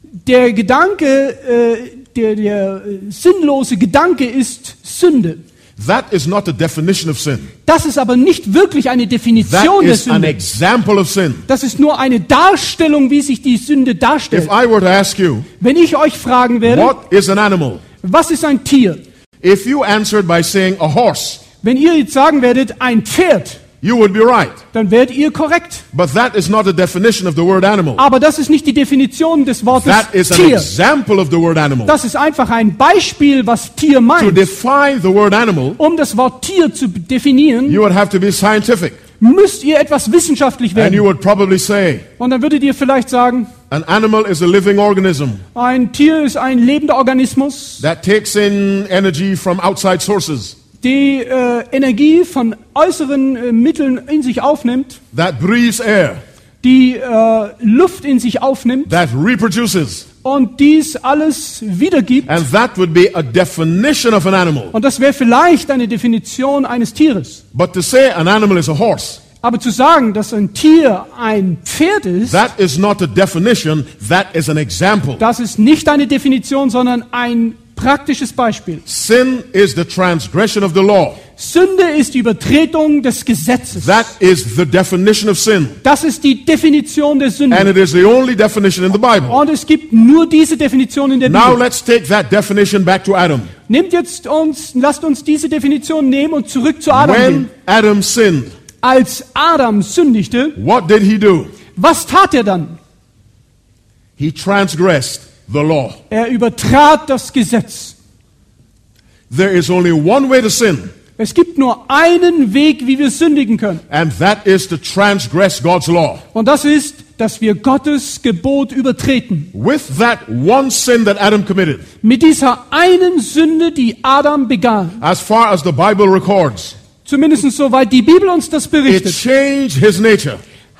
der Gedanke, äh, der, der äh, sinnlose Gedanke ist Sünde. That is not the definition of sin. Das ist aber nicht wirklich eine That Definition der is an Sünde. example of sin. Das ist nur eine Darstellung, wie sich die Sünde If darstellt. I were to ask you, Wenn ich euch fragen werde, what is an animal? was ist ein Tier? If you answered by saying a horse, Wenn ihr jetzt sagen werdet, ein Pferd, you would be right. dann werdet ihr korrekt. But that is not the definition of the word animal. Aber das ist nicht die Definition des Wortes That is an Tier. example of the word animal. Das ist einfach ein Beispiel, was Tier To meint. define the word animal, Um das Wort Tier zu definieren, you would have to be scientific. müsst ihr etwas wissenschaftlich And you werden. would probably say, Und dann würdet ihr vielleicht sagen, an animal is a living organism ein Tier ist ein lebender Organismus, that takes in energy from outside sources, die äh, Energie von äußeren äh, Mitteln in sich aufnimmt, that breathes air, die äh, Luft in sich aufnimmt that reproduces. und dies alles wiedergibt. And that would be a definition of an animal. Und das wäre vielleicht eine Definition eines Tieres. But to say an animal is a horse, Aber zu sagen, dass ein Tier ein Pferd ist, that is not a definition, that is an example. das ist nicht eine Definition, sondern ein praktisches Beispiel. Sin is the transgression of the law. Sünde ist die Übertretung des Gesetzes. That is the definition of sin. Das ist die Definition der And Sünde. it is the only definition in the Bible. Und es gibt nur diese Definition in der Now Bibel. let's take that definition back to Adam. Nehmt jetzt uns, lasst uns diese Definition nehmen und zurück zu Adam When gehen. Adam sinned, Als Adam sündigte, what did he do? was tat er dann? He transgressed the law. Er übertrat das Gesetz. There is only one way to sin, Es gibt nur einen Weg, wie wir sündigen können. and that is to transgress God's law. Und das ist, dass wir Gottes Gebot übertreten. With that one sin that Adam committed, Mit dieser einen Sünde, die Adam begann. as far as the Bible records, Zumindest soweit die Bibel uns das it berichtet. changed his nature.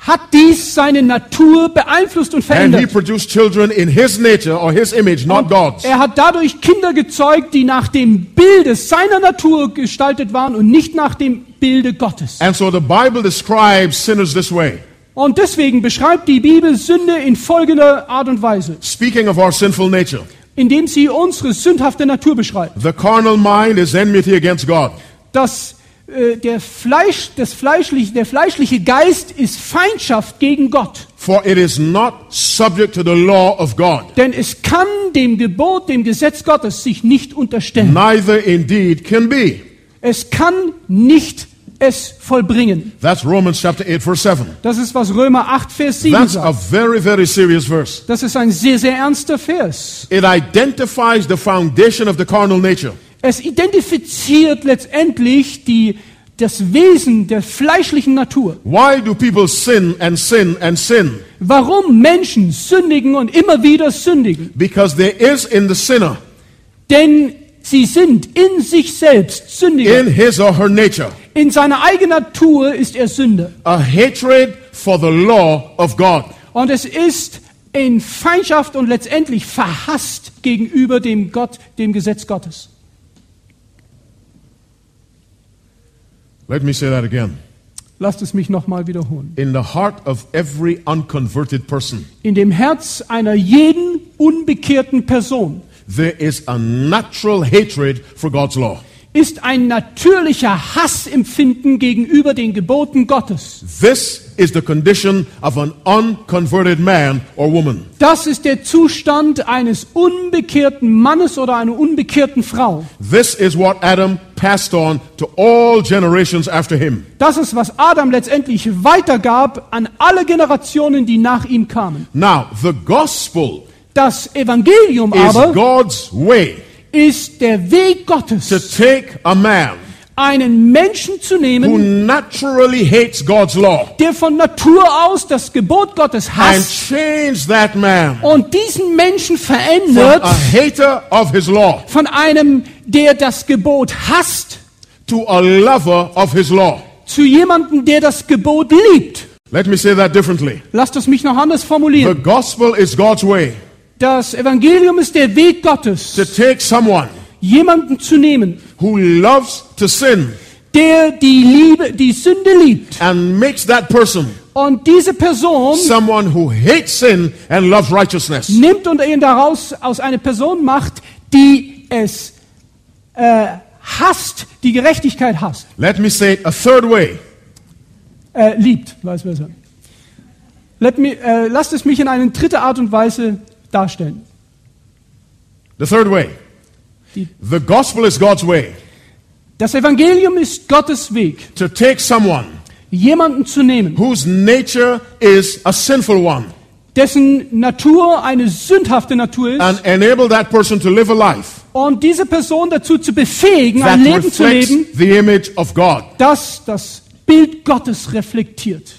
Hat dies seine Natur beeinflusst und And he verändert. produced children in his nature or his image, not God's. Er hat dadurch Kinder gezeugt, die nach dem Bilde seiner Natur gestaltet waren und nicht nach dem Bilde Gottes. And so the Bible describes sinners this way. Und deswegen beschreibt die Bibel Sünde in folgender Art und Weise, Speaking of our sinful nature, indem sie unsere sündhafte Natur beschreibt. the carnal mind is enmity against God. Dass äh, der, Fleisch, das fleischliche, der fleischliche Geist ist Feindschaft gegen Gott. For it is not subject to the law of God, Denn es kann dem Gebot, dem Gesetz Gottes sich nicht unterstellen. neither indeed can be. Es kann nicht es vollbringen. That's Romans chapter 8, verse 7. Das ist, was Römer 8, Vers 7 That's a sagt. very, very serious verse. Das ist ein sehr, sehr ernster Vers. It identifies the foundation of the carnal nature. Es identifiziert letztendlich die das Wesen der fleischlichen Natur. Why do people sin and sin and sin? Warum Menschen sündigen und immer wieder sündigen? Because there is in the sinner, Denn sie sind in sich selbst Sündiger. in his or her nature, In seiner eigenen Natur ist er Sünder. a hatred for the law of God. Und es ist in Feindschaft und letztendlich verhasst gegenüber dem Gott, dem Gesetz Gottes. Let me say that again. Lasst es mich nochmal wiederholen. In the heart of every unconverted person, In dem Herz einer jeden unbekehrten Person there is a natural hatred for God's law. Ist ein natürlicher Hassempfinden gegenüber den Geboten Gottes. This is the condition of an unconverted man or woman. Das ist der Zustand eines unbekehrten Mannes oder einer unbekehrten Frau. This is what Adam passed on to all generations after him. Das ist, was Adam letztendlich weitergab an alle Generationen, die nach ihm kamen. Now, the gospel Das Evangelium is aber God's way ist der Weg to Gottes, take a man einen Menschen zu who nehmen, naturally hates God's law der von Natur aus das Gebot Gottes hasst change that man und diesen Menschen verändert a hater of his law von einem, der das Gebot hasst, to a lover of his law. zu jemandem, der das Gebot liebt. Let me say that differently. Lasst es mich noch anders The formulieren. gospel is God's way Das Evangelium ist der Weg Gottes, to take someone jemanden zu nehmen, who loves to sin der die Liebe, die Sünde liebt. and makes that person Und diese Person someone who hates sin and loves righteousness. nimmt und ihn daraus aus einer Person macht, die es äh, hasst, die Gerechtigkeit hasst, Let me say it a third way. äh, liebt, weiß besser. Let me, äh, lasst es mich in eine dritte Art und Weise darstellen. The third way. Die- The gospel is God's way Das Evangelium ist Gottes Weg, to take someone jemanden zu nehmen, whose nature is a sinful one dessen Natur eine sündhafte Natur ist, and enable that person to live a life und diese Person dazu zu befähigen, ein Leben zu leben, the image of God. das das Bild Gottes reflektiert.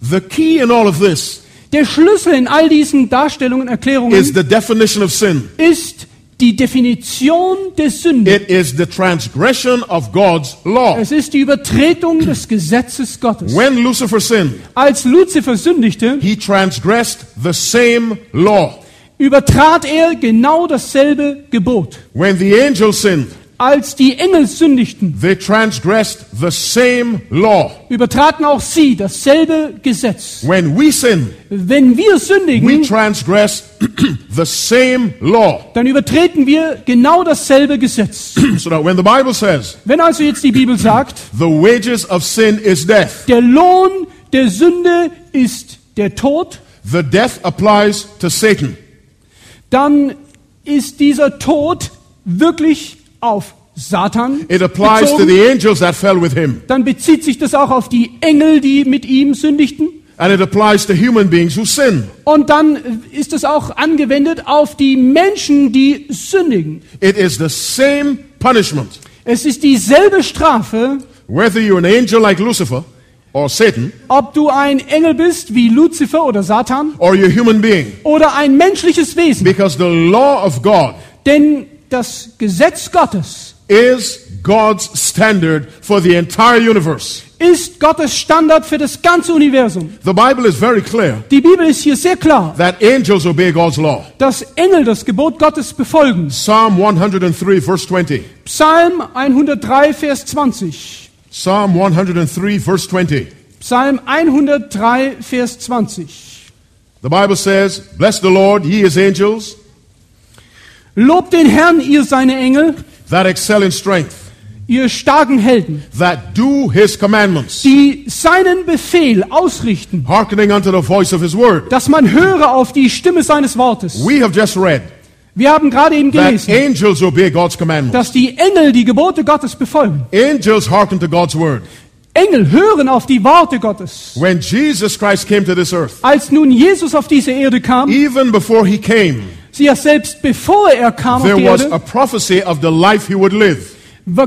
The key in all of this Der Schlüssel in all diesen Darstellungen, Erklärungen is the definition of sin. ist die Definition der Sünde. It is the transgression of God's law. Es ist die Übertretung des Gesetzes Gottes. When Lucifer sinned, Als Luzifer sündigte, he transgressed the same law. übertrat er genau dasselbe Gebot. When the angels sinned, Als die Engel sündigten, they transgressed the same law. übertraten auch sie dasselbe Gesetz. When we sin, Wenn wir we sündigen, transgress the same law. dann übertreten wir genau dasselbe Gesetz. So that when the Bible says Wenn also jetzt die Bibel sagt, the wages of sin is death, der Lohn der Sünde ist der Tod, the death applies to Satan. dann ist dieser Tod wirklich auf Satan It applies to bezogen. the angels that fell with him. Dann bezieht sich das auch auf die Engel, die mit ihm sündigten. And it applies to human beings who sin. Und dann ist es auch angewendet auf die Menschen, die sündigen. It is the same punishment. Es ist dieselbe Strafe, Whether you're an angel like Lucifer or Satan, ob du ein Engel bist wie Luzifer oder Satan or you're a human being. oder ein menschliches Wesen. Because the law of God Denn das Gesetz Gottes is God's standard for the entire universe. ist Gottes Standard für das ganze Universum. The Bible is very clear Die Bibel ist hier sehr klar, that angels obey God's law. dass Engel das Gebot Gottes befolgen. Psalm 103, verse 20. Psalm 103, Vers 20. Psalm 103, verse 20. Psalm 103, Vers 20. The Bible says, Bless the Lord, ye his angels, Lobt den Herrn, ihr seine Engel, that excel in strength, ihr starken Helden, that do his commandments, die seinen Befehl ausrichten, hearkening unto the voice of his word. dass man höre auf die Stimme seines Wortes. We have just read Wir haben gerade eben gelesen, angels obey God's commandments. dass die Engel die Gebote Gottes befolgen. Angels hearken to God's word. Engel hören auf die Worte Gottes. When Jesus Christ came to this earth, Als nun Jesus auf diese Erde kam, even before he came, sie ja selbst bevor er kam auf there die was Erde, a prophecy of the life he would live.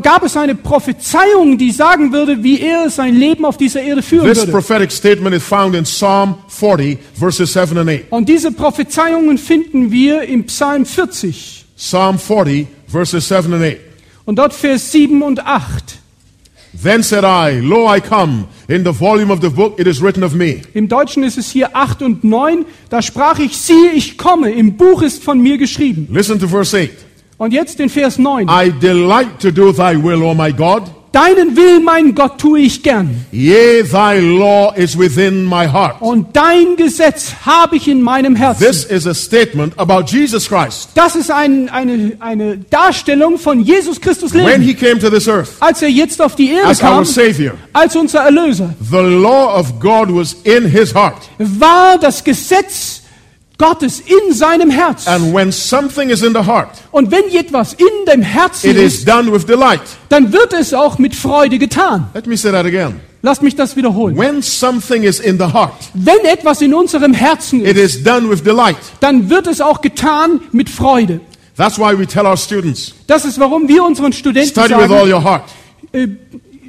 gab es eine Prophezeiung, die sagen würde, wie er sein Leben auf dieser Erde führen This würde. prophetic statement is found in Psalm 40, verses 7 and 8. Und diese Prophezeiungen finden wir im Psalm 40 Psalm 40, verses 7 and 8. und dort Vers 7 und 8. Then said I, Lo, I come. In the volume of the book it is written of me. Im Deutschen ist es hier 8 und 9. Da sprach ich, siehe, ich komme. Im Buch ist von mir geschrieben. Listen to verse 8. Und jetzt den Vers 9. I delight to do thy will, O my God. Deinen Willen, mein Gott, tue ich gern. Yea, thy law is within my heart. Und dein Gesetz habe ich in meinem Herzen. This is a statement about Jesus Christ. Das ist ein, eine, eine Darstellung von Jesus Christus When Leben. he came to this earth Als er jetzt auf die Erde as our kam, Savior, als unser Erlöser, the law of God was in his heart. war das Gesetz Gottes in seinem Herzen. And when something is in the heart, Und wenn etwas in dem Herzen it is ist, done with delight. dann wird es auch mit Freude getan. Let me say that again. Lasst mich das wiederholen. When something is in the heart, Wenn etwas in unserem Herzen it ist, is done with delight. dann wird es auch getan mit Freude. That's why we tell our students, Das ist, warum wir unseren Studenten study with all sagen, your heart. äh,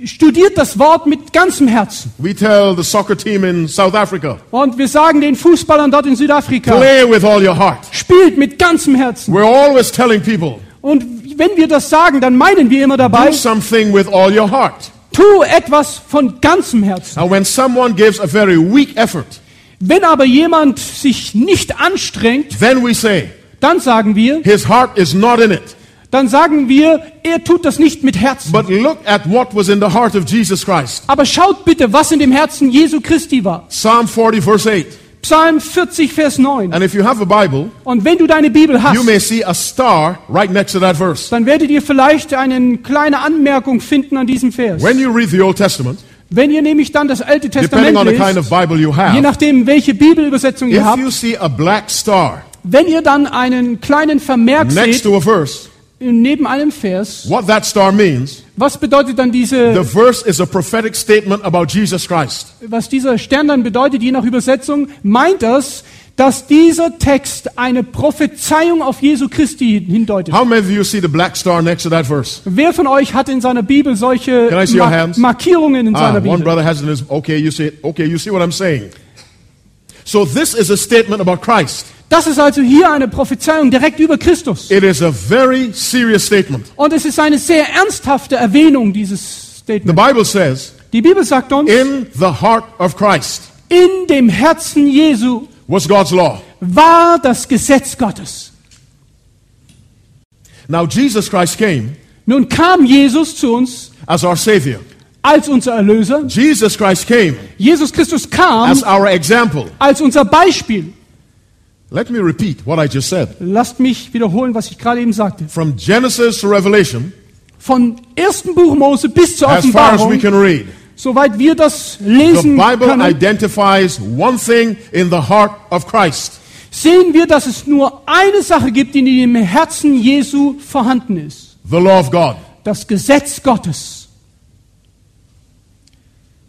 studiert das Wort mit ganzem Herzen. We tell the soccer team in South Africa, Und wir sagen den Fußballern dort in Südafrika, play with all your heart. spielt mit ganzem Herzen. We're always telling people, Und wenn wir das sagen, dann meinen wir immer dabei, do something with all your heart. tu etwas von ganzem Herzen. And when someone gives a very weak effort, Wenn aber jemand sich nicht anstrengt, then we say, dann sagen wir, his heart is not in it. Dann sagen wir, er tut das nicht mit Herzen. But look at what was in the heart of Jesus Christ. Aber schaut bitte, was in dem Herzen Jesu Christi war. Psalm 40, verse 8. Psalm 40, Vers 9. And if you have a Bible, Und wenn du deine Bibel you hast, may see a star right next to that verse. dann werdet ihr vielleicht eine kleine Anmerkung finden an diesem Vers. When you read the Old Testament, Wenn ihr nämlich dann das Alte Testament the kind of lest, you je have, nachdem, welche Bibelübersetzung ihr habt, you see a black star wenn ihr dann einen kleinen Vermerk next seht, to a verse, neben einem Vers, what that star means, was bedeutet dann the verse is a prophetic statement about Jesus Christ. was dieser Stern dann bedeutet, je nach Übersetzung, meint das, dass dieser Text eine Prophezeiung auf Jesu Christi hindeutet. How many of you see the black star next to that verse? Wer von euch hat in seiner Bibel solche Can I see your hands? Markierungen in Ah, seiner one brother has in his, okay, you see it. Okay, you see what I'm saying. So this is a statement about Christ. Das ist also hier eine Prophezeiung direkt über Christus. It is a very serious statement. Und es ist eine sehr ernsthafte Erwähnung dieses The Statements. Bible says, Die Bibel sagt uns, in the heart of Christ in dem Herzen Jesu was God's law. war das Gesetz Gottes. Now Jesus Christ came Nun kam Jesus zu uns as our Savior. als unser Erlöser. Jesus Christ came Jesus Christus kam as our example. als unser Beispiel. Let me repeat what I just said. Lasst mich wiederholen, was ich gerade eben sagte. From Genesis to Revelation, Von ersten Buch Mose bis zur as far as we Offenbarung, can read, soweit wir das the lesen Bible können, identifies one thing in the heart of Christ. sehen wir, dass es nur eine Sache gibt, die in dem Herzen Jesu vorhanden ist. The law of God. Das Gesetz Gottes.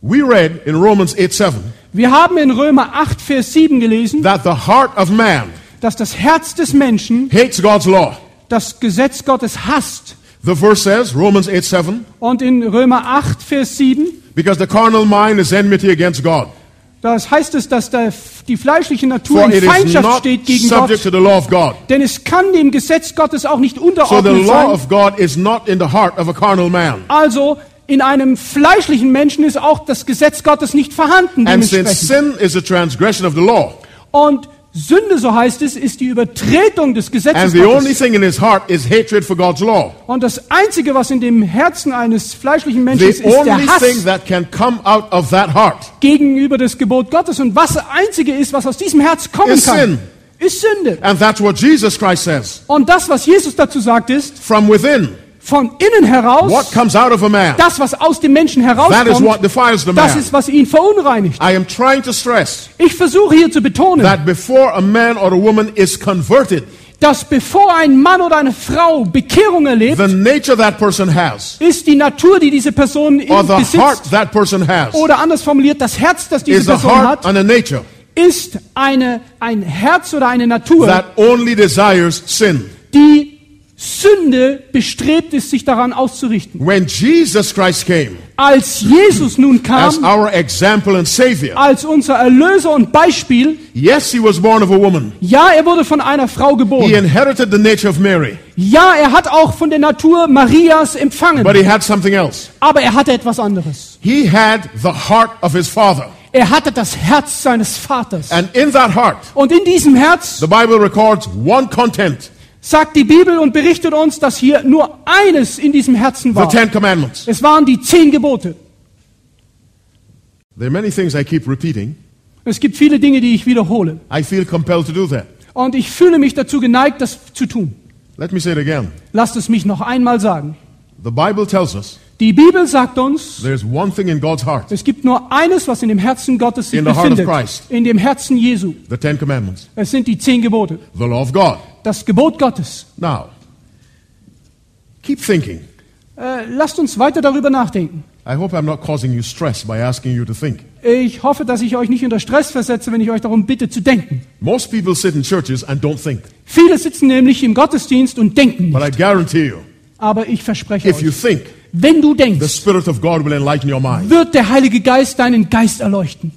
We read in Romans 8 7 Wir haben in Römer 8, Vers 7 gelesen, that the heart of man dass das Herz des Menschen hates God's law. das Gesetz Gottes hasst. The verse says, Romans 8 7, Und in Römer 8, Vers 7, because the carnal mind is enmity against God. das heißt es, dass der, die fleischliche Natur For in it is Feindschaft not steht gegen subject to Gott. the law of God. Denn es kann dem Gesetz Gottes auch nicht So the unterordnet law sein. of God is not in the heart of a carnal man. Also in einem fleischlichen Menschen ist auch das Gesetz Gottes nicht vorhanden And since sin is a transgression of the law, Und Sünde, so heißt es, ist die Übertretung des and Gesetzes the only Gottes. thing in his heart is hatred for God's law, Und das Einzige, was in dem Herzen eines fleischlichen Menschen ist, ist der Hass thing that can come out of that heart gegenüber das Gebot Gottes. Und was das Einzige ist, was aus diesem Herz kommen kann, ist Sünde. And that's what Jesus Christ says. Und das, was Jesus dazu sagt, ist, From within, von innen heraus, what comes out of a man, das, was aus dem Menschen that is herauskommt, what defiles the das man. ist, was ihn verunreinigt. I am trying to stress Ich versuche hier zu betonen, that before a man or a woman is converted, dass bevor ein Mann oder eine Frau Bekehrung erlebt, the nature that person has, ist die Natur, die diese Person besitzt, has, oder anders formuliert, das Herz, das diese is a Person heart hat, ist eine, ein Herz oder eine Natur, that only desires sin. die Sünde bestrebt ist, sich daran auszurichten. When Jesus Christ came Als Jesus nun as kam, our example and Savior, als unser Erlöser und Beispiel, yes, he was born of a woman. ja, er wurde von einer Frau He geboren. inherited the nature of Mary, Ja, er hat auch von der Natur Marias but empfangen. he had something else. Aber er hatte etwas anderes. He had the heart of his Father. Er hatte das Herz seines Vaters. And in that heart, Und in diesem Herz the Bible records one content sagt die Bibel und berichtet uns, dass hier nur eines in diesem Herzen the war. Ten Commandments. Es waren die zehn Gebote. There are many things I keep repeating. Es gibt viele Dinge, die ich wiederhole. I feel compelled to do that. Und ich fühle mich dazu geneigt, das zu tun. Let me say it again. Lasst es mich noch einmal sagen. The Bible tells us Die Bibel sagt uns, there's one thing in God's heart es gibt nur eines, was in dem Herzen Gottes sich In befindet. Christ. In dem Herzen Jesu. the Ten Commandments, Es sind die zehn Gebote. the law of God. Das Gebot Gottes. Now, keep thinking. Äh, lasst uns weiter darüber nachdenken. You you. Ich hoffe, dass ich euch nicht unter Stress versetze, wenn ich euch darum bitte zu denken. Most people sit in churches and don't think. Viele sitzen nämlich im Gottesdienst und denken But nicht. I guarantee you, Aber ich verspreche if you euch, think, wenn du the denkst, Spirit of God will enlighten your mind. wird der Heilige Geist deinen Geist erleuchten.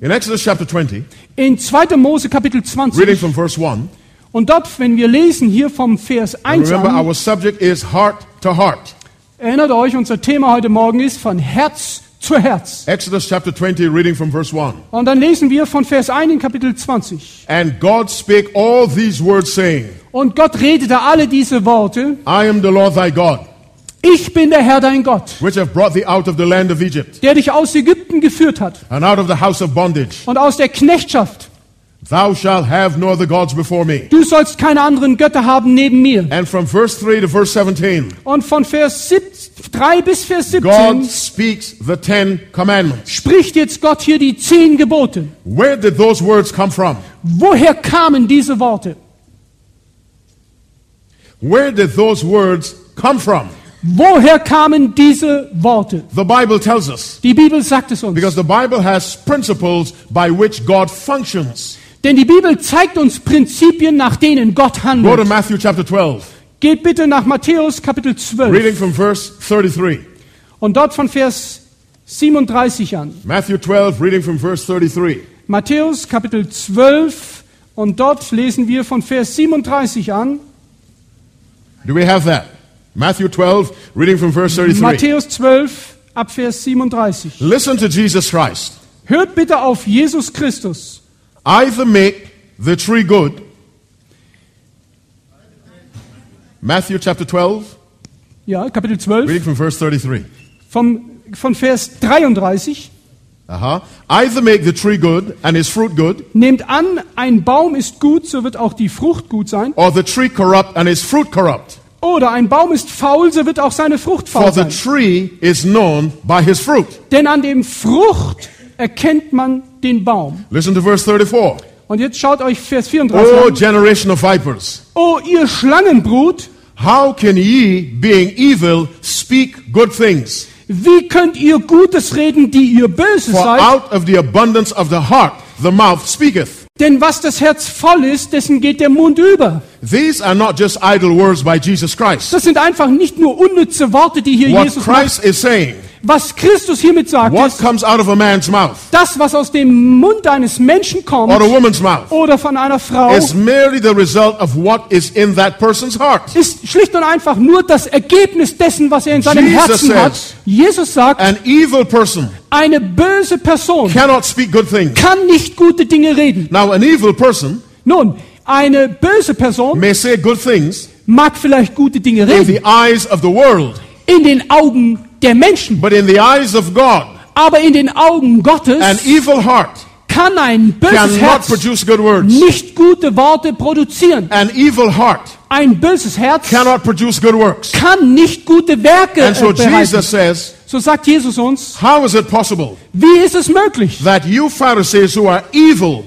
In Exodus chapter 20, In 2. Mose Kapitel reading 20 from verse 1, und dort, wenn wir lesen hier vom Vers 1 remember an, our subject is heart to heart. erinnert euch, unser Thema heute Morgen ist von Herz zu Herz. Exodus chapter 20, reading from verse 1. Und dann lesen wir von Vers 1 in Kapitel 20. And God spake all these words, saying, Und Gott redete alle diese Worte. I am the Lord thy God, Ich bin der Herr dein Gott, which have brought thee out of the land of Egypt, der dich aus Ägypten geführt hat and out of the house of bondage. und aus der Knechtschaft. Thou shalt have no other gods before me. Du sollst keine anderen Götter haben neben mir. And from verse 3 to verse 17, Und von Vers 3 bis Vers God 17 speaks the Ten Commandments. spricht jetzt Gott hier die zehn Gebote. Where did those words come from? Woher kamen diese Worte? Where did those words come from? Woher kamen diese Worte? The Bible tells us. Die Bibel sagt es uns. Because the Bible has principles by which God functions. Denn die Bibel zeigt uns Prinzipien, nach denen Gott Go to handelt. Matthew chapter 12, Geht bitte nach Matthäus Kapitel 12 reading from verse 33. und dort von Vers 37 an. Matthew 12, reading from verse 33. Matthäus Kapitel 12 und dort lesen wir von Vers 37 an. Do we have that? Matthew 12, reading from verse 33. Matthäus 12 ab Vers 37. Listen to Jesus Christ. Hört bitte auf Jesus Christus. Either make the tree good. Matthew chapter 12, Ja, Kapitel 12 reading from verse 33. vom, von Vers 33. Uh-huh. Either make the tree good and its fruit good, Nehmt an, ein Baum ist gut, so wird auch die Frucht gut sein. or the tree corrupt and its fruit corrupt. Oder ein Baum ist faul, so wird auch seine Frucht For faul the sein. tree is known by his fruit. Denn an dem Frucht erkennt man den Baum. Listen to verse 34. Und jetzt schaut euch Vers 34 O an. generation of vipers, O ihr Schlangenbrut, how can ye, being evil, speak good things? wie könnt ihr Gutes reden, die ihr Böse For seid? out of the abundance of the heart the mouth speaketh. Denn was das Herz voll ist, dessen geht der Mund über. These are not just idle words by Jesus Christ. Das sind einfach nicht nur unnütze Worte, die hier What Jesus macht. Christ is saying, Was Christus hiermit sagt, what ist, comes out of a man's mouth das, was aus dem Mund eines Menschen kommt or a woman's mouth oder von einer Frau, is merely the result of what is in that person's heart. ist schlicht und einfach nur das Ergebnis dessen, was er in seinem Jesus Herzen hat. says- Jesus sagt, An evil person eine böse Person cannot speak good things. kann nicht gute Dinge reden. Now, an evil person Nun, eine böse Person may say good things mag vielleicht gute Dinge in reden the eyes of the world, in den Augen der Menschen, but in the eyes of God, aber in den Augen Gottes an evil heart kann ein böses Herz produce good words. nicht gute Worte produzieren. An evil heart Ein böses Herz cannot produce good works. kann nicht gute Werke And so äh. Jesus says, So sagt Jesus uns, How is it possible wie ist es möglich, that you Pharisees who are evil,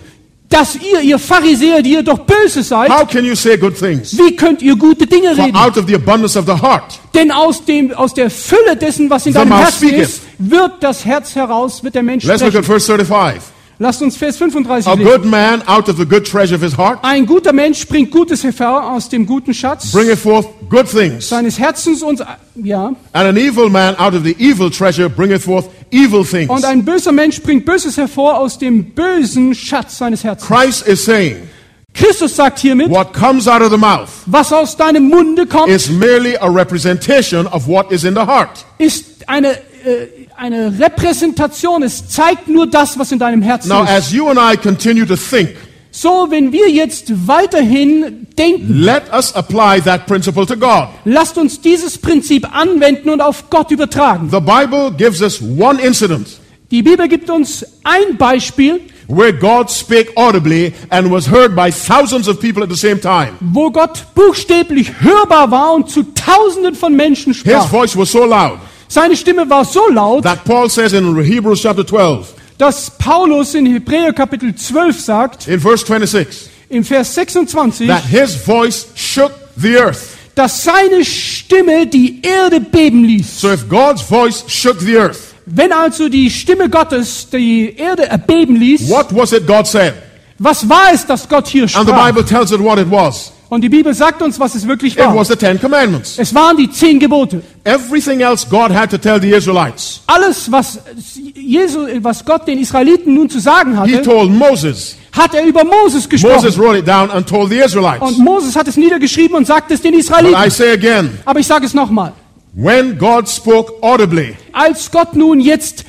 dass ihr, ihr Pharisäer, die ihr doch böse seid, how can you say good things? wie könnt ihr gute Dinge For reden? out of the abundance of the heart, Denn aus, dem, aus der Fülle dessen, was in The deinem mouth Herzen speaketh. ist, wird das Herz heraus, wird der Mensch let's look sprechen. at verse 35. Lasst uns Vers 35 A lesen. good man out of the good treasure of his heart Ein guter Mensch bringt Gutes hervor aus dem guten Schatz bringeth forth good things. seines Herzens und ja And an evil man out of the evil treasure bringeth forth evil things. und ein böser Mensch bringt Böses hervor aus dem bösen Schatz seines Herzens. Christ is saying, Christus sagt hiermit, what comes out of the mouth was aus deinem Munde kommt, is merely a representation of what is in the heart. ist eine äh, eine Repräsentation. Es zeigt nur das, was in deinem Herzen Now, ist. as you and I continue to think, So, wenn wir jetzt weiterhin denken, let us apply that principle to God. lasst uns dieses Prinzip anwenden und auf Gott übertragen. The Bible gives us one incident Die Bibel gibt uns ein Beispiel, where God spake audibly and was heard by thousands of people at the same time. wo Gott buchstäblich hörbar war und zu Tausenden von Menschen sprach. His voice was so loud Seine Stimme war so laut, that Paul says in Hebrews chapter 12, dass Paulus in Hebräer Kapitel 12 sagt, in verse 26, im Vers 26, that his voice shook the earth. dass seine Stimme die Erde beben ließ. So if God's voice shook the earth, Wenn also die Stimme Gottes die Erde erbeben ließ, what was it God said? was war es, dass Gott hier And the? Bible tells it what it was. Und die Bibel sagt uns, was es wirklich It war. was the Ten Commandments. Es waren die zehn Gebote. Everything else God had to tell the Israelites. Alles, was, Jesu, was Gott den Israeliten nun zu sagen He hatte, told Moses. hat er über Moses gesprochen. Moses wrote it down and told the Israelites. Und Moses hat es niedergeschrieben und sagt es den But I Israeliten. say again, Aber ich sage es nochmal. when God spoke audibly Als Gott nun jetzt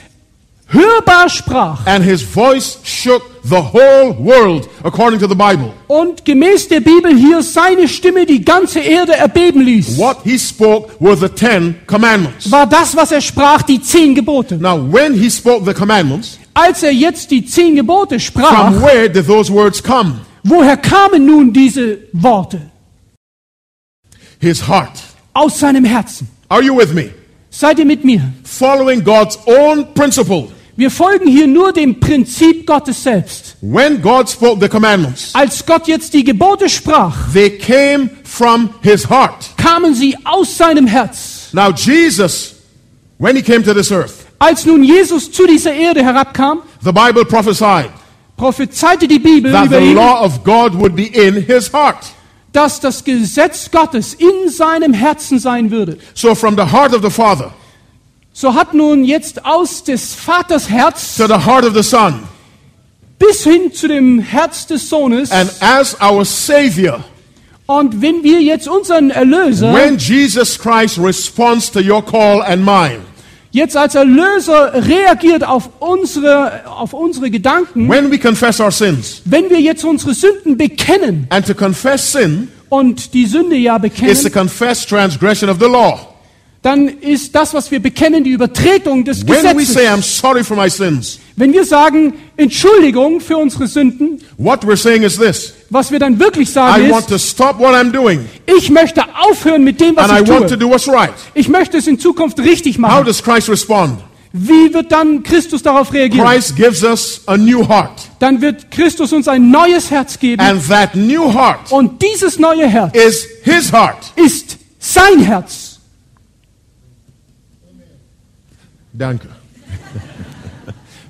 hörbar sprach and his voice shook the whole world, according to the Bible, und gemäß der Bibel hier seine Stimme die ganze Erde erbeben ließ, what he spoke were the Ten Commandments. war das, was er sprach, die zehn Gebote. Now, when he spoke the commandments, Als er jetzt die zehn Gebote sprach, from where did those words come? woher kamen nun diese Worte? His heart. Aus seinem Herzen. Are you with me? Seid ihr mit mir? Following God's own principle. Wir folgen hier nur dem Prinzip Gottes selbst. When God spoke the commandments, Als Gott jetzt die Gebote sprach, they came from his heart. kamen sie aus seinem Herz. Now, Jesus, when he came to this earth, Als nun Jesus zu dieser Erde herabkam, the Bible prophesied prophezeite die Bibel that the ihn, law of God would be in his heart. dass das Gesetz Gottes in seinem Herzen sein würde. So, from the heart of the Father So hat nun jetzt aus des Vaters Herz to the heart of the Son, bis hin zu dem Herz des Sohnes and as our Savior, und wenn wir jetzt unseren Erlöser when Jesus Christ responds to your call and mine, jetzt als Erlöser reagiert auf unsere, auf unsere Gedanken, when we confess our sins, wenn wir jetzt unsere Sünden bekennen and to confess sin und die Sünde ja is to bekennen, confess transgression of the law. Dann ist das, was wir bekennen, die Übertretung des When we Gesetzes. say, I'm sorry for my sins, Wenn wir sagen, Entschuldigung für unsere Sünden, what we're saying is this was wir dann wirklich I sagen want ist, to stop what I'm doing, ich möchte aufhören mit dem, was and I ich want to tue. do what's right. Ich möchte es in Zukunft richtig How machen. does Christ respond? Wie wird dann Christus darauf reagieren? Christ gives us a new heart. Dann wird Christus uns ein neues Herz geben. And that new heart Und dieses neue Herz is his heart. ist sein Herz. Danke.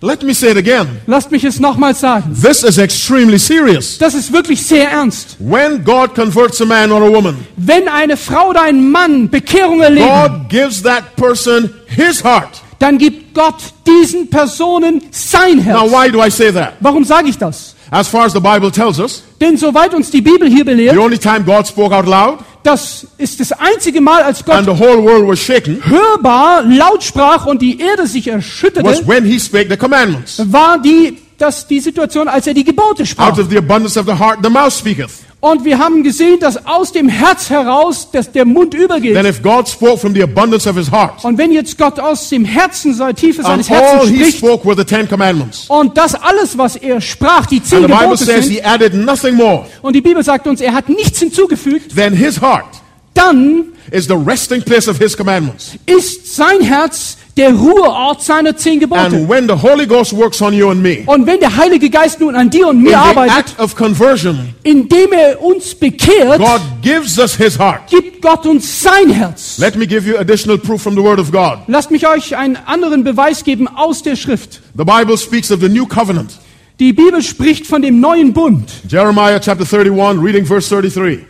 Let me say it again. Lasst mich es nochmals sagen. This is extremely serious. Das ist wirklich sehr ernst. When God converts a man or a woman, Wenn eine Frau oder ein Mann Bekehrung erleben, God gives that person his heart. Dann gibt Gott diesen Personen sein Now, Herz. why do I say that? Warum sage ich das? As far as the Bible tells us, Denn soweit uns die Bibel hier the belehrt, only time God spoke out loud das ist das einzige Mal, als and Gott the whole world was shaken hörbar laut sprach und die Erde sich erschütterte, was when he spake the commandments. war die, das die Situation, als er die Gebote sprach. Out of the abundance of the heart, the mouth speaketh. Und wir haben gesehen, dass aus dem Herz heraus dass der Mund übergeht. if God spoke from the abundance of his heart, Und wenn jetzt Gott aus dem Herzen, seiner Tiefe and seines Herzens he spricht, spoke were the Ten Commandments. und das alles, was er sprach, die zehn And the Bible Gebote says sind, he added nothing more. und die Bibel sagt uns, er hat nichts hinzugefügt, Then his heart dann is the resting place of his commandments. ist sein Herz der Ruheort seiner zehn Gebote. And when the Holy Ghost works on you and me, Und wenn der Heilige Geist nun an dir und in mir the arbeitet, act of conversion, indem er uns bekehrt, God gives us his heart. gibt Gott uns sein Herz. Let me give you additional proof from the Word of God. Lasst mich euch einen anderen Beweis geben aus der Schrift. The Bible speaks of the new covenant. Die Bibel spricht von dem neuen Bund. Jeremiah chapter 31, reading verse 33.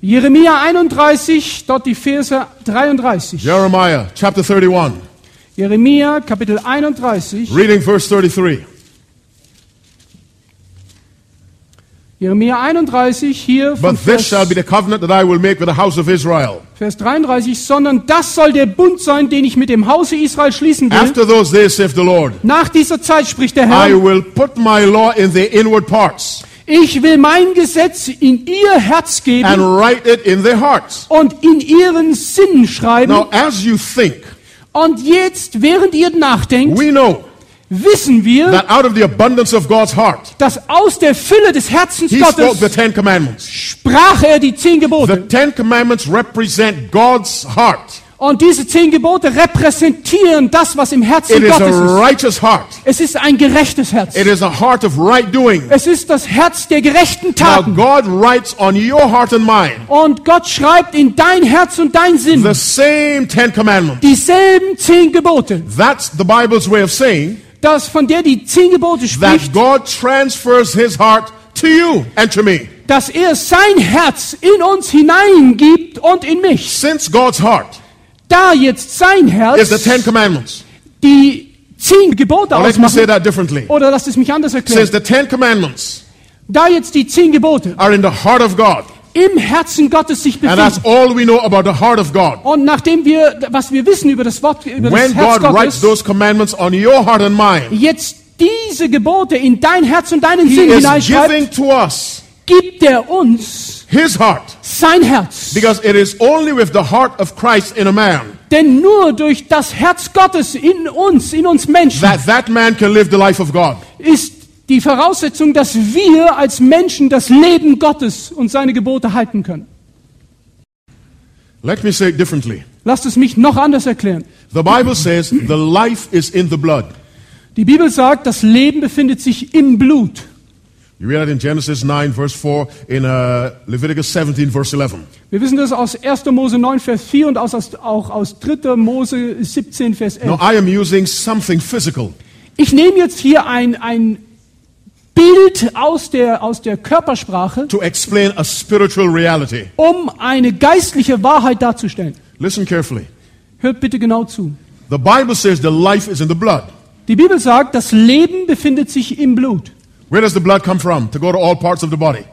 Jeremia 31, dort die Verse 33. Jeremiah chapter 31, Jeremia Kapitel 31, reading verse 33. Jeremia 31 hier But this shall Vers, be the covenant that I will make with the house of Israel. Vers 33, sondern das soll der Bund sein, den ich mit dem Hause Israel schließen will. After those days, saith the Lord, Nach dieser Zeit spricht der I Herr, will put my law in their inward parts ich will mein Gesetz in ihr Herz and geben write it in their hearts. und in ihren Sinnen schreiben. Now, as you think, Und jetzt, während ihr nachdenkt, we know wissen wir, that out of the abundance of God's heart, dass aus der Fülle des Herzens He spoke the Gottes Ten Commandments. sprach er die zehn The Gebote. Ten Commandments represent God's heart. Und diese zehn Gebote repräsentieren das, was im Herzen It is Gottes a ist. righteous heart. Es ist ein gerechtes Herz. It is a heart of right doing. Es ist das Herz der gerechten Now, Taten. God writes on your heart and mind Und Gott schreibt in dein Herz und dein Sinn the same Ten Commandments. dieselben zehn Gebote. That's the Bible's way of saying Das, von der die zehn Gebote that spricht, God transfers His heart to you and to me. dass er sein Herz in uns hineingibt und in mich. Since God's heart Da jetzt sein is the Herz Ten Commandments. die zehn Gebote Or me say ausmachen, that differently. oder lasst es mich anders erklären. the Ten Commandments Da jetzt die zehn Gebote are in the heart of God, im Herzen Gottes sich and that's befinden, all we know about the heart of God. und nachdem wir, was wir wissen über das Wort, über das When Herz God writes Gottes, those commandments on your heart and mind, jetzt diese Gebote in dein Herz und deinen Sinn hineinschreibt, gibt er uns His heart. sein Herz. Because it is only with the heart of Christ in a man Denn nur durch das Herz Gottes in uns, in uns Menschen, that that man can live the life of God. ist die Voraussetzung, dass wir als Menschen das Leben Gottes und seine Gebote halten können. Let me say it differently. Lasst es mich noch anders erklären. The Bible says the life is in the blood. Die Bibel sagt, das Leben befindet sich im Blut. You read that in Genesis 9, verse 4, in uh, Leviticus 17, verse 11. Wir wissen das aus 1. Mose 9, Vers 4 und aus, auch aus 3. Mose 17, Vers 11. Now, I am using something physical Ich nehme jetzt hier ein, ein Bild aus der, aus der Körpersprache, to explain a spiritual reality. um eine geistliche Wahrheit darzustellen. Listen carefully. Hört bitte genau zu. The Bible says the life is in the blood. Die Bibel sagt, das Leben befindet sich im Blut. Where does the blood come from? To go to all parts of the body.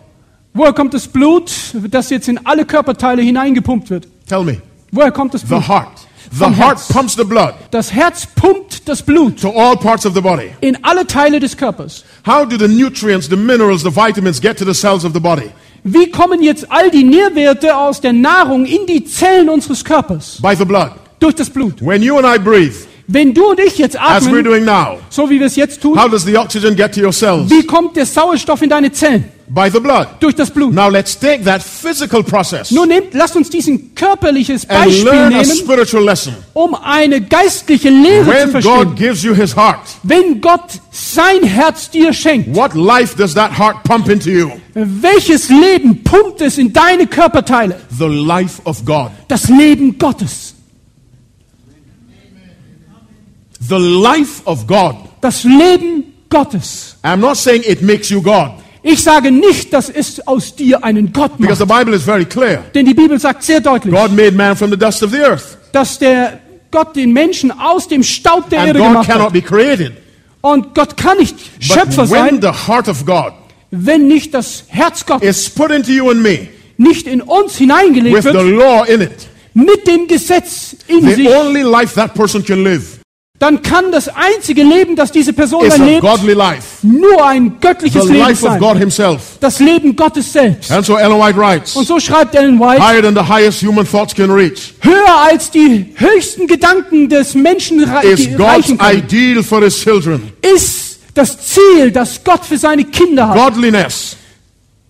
Woher kommt das Blut, das jetzt in alle Körperteile hineingepumpt wird? Tell me. Woher kommt das Blut? The heart. The Vom heart Herz. pumps the blood Das Herz pumpt das Blut to all parts of the body. in alle Teile des Körpers. How do the nutrients, the minerals, the vitamins get to the cells of the body? Wie kommen jetzt all die Nährwerte aus der Nahrung in die Zellen unseres Körpers? By the blood. Durch das Blut. When you and I breathe, Wenn du und ich jetzt as we're atmen, doing now, so wie wir es jetzt tun, how does the oxygen get to your cells? wie kommt der Sauerstoff in deine Zellen? By the blood. Durch das Blut. Now let's take that physical process Nun nehmt, lasst uns diesen körperliches and Beispiel learn a nehmen, spiritual lesson. um eine geistliche Lehre zu When God verstehen. gives you his heart, Wenn Gott sein Herz dir schenkt, what life does that heart pump into you? welches Leben pumpt es in deine Körperteile? The life of God. Das Leben Gottes. The life of God. Das Leben Gottes. I'm not saying it makes you God, Ich sage nicht, dass es aus dir einen Gott macht. because the Bible is very clear. Denn die Bibel sagt sehr deutlich, God made man from the dust of the earth, dass der Gott den Menschen aus dem Staub der and Erde God gemacht cannot hat. be created. Und Gott kann nicht But Schöpfer when sein, the heart of God wenn nicht das Herz Gottes is put into you and me nicht in uns hineingelegt with the law in it, mit dem Gesetz in the sich, only life that person can live dann kann das einzige Leben, das diese Person is dann a lebt, godly life, nur ein the göttliches Leben life of sein. Das Leben Gottes selbst. And so Ellen White writes, Und so schreibt Ellen White, higher than the highest human thoughts can reach höher als die höchsten Gedanken des Menschen is God's können, ideal for His children. ist das Ziel, das Gott für seine Kinder hat. Godliness,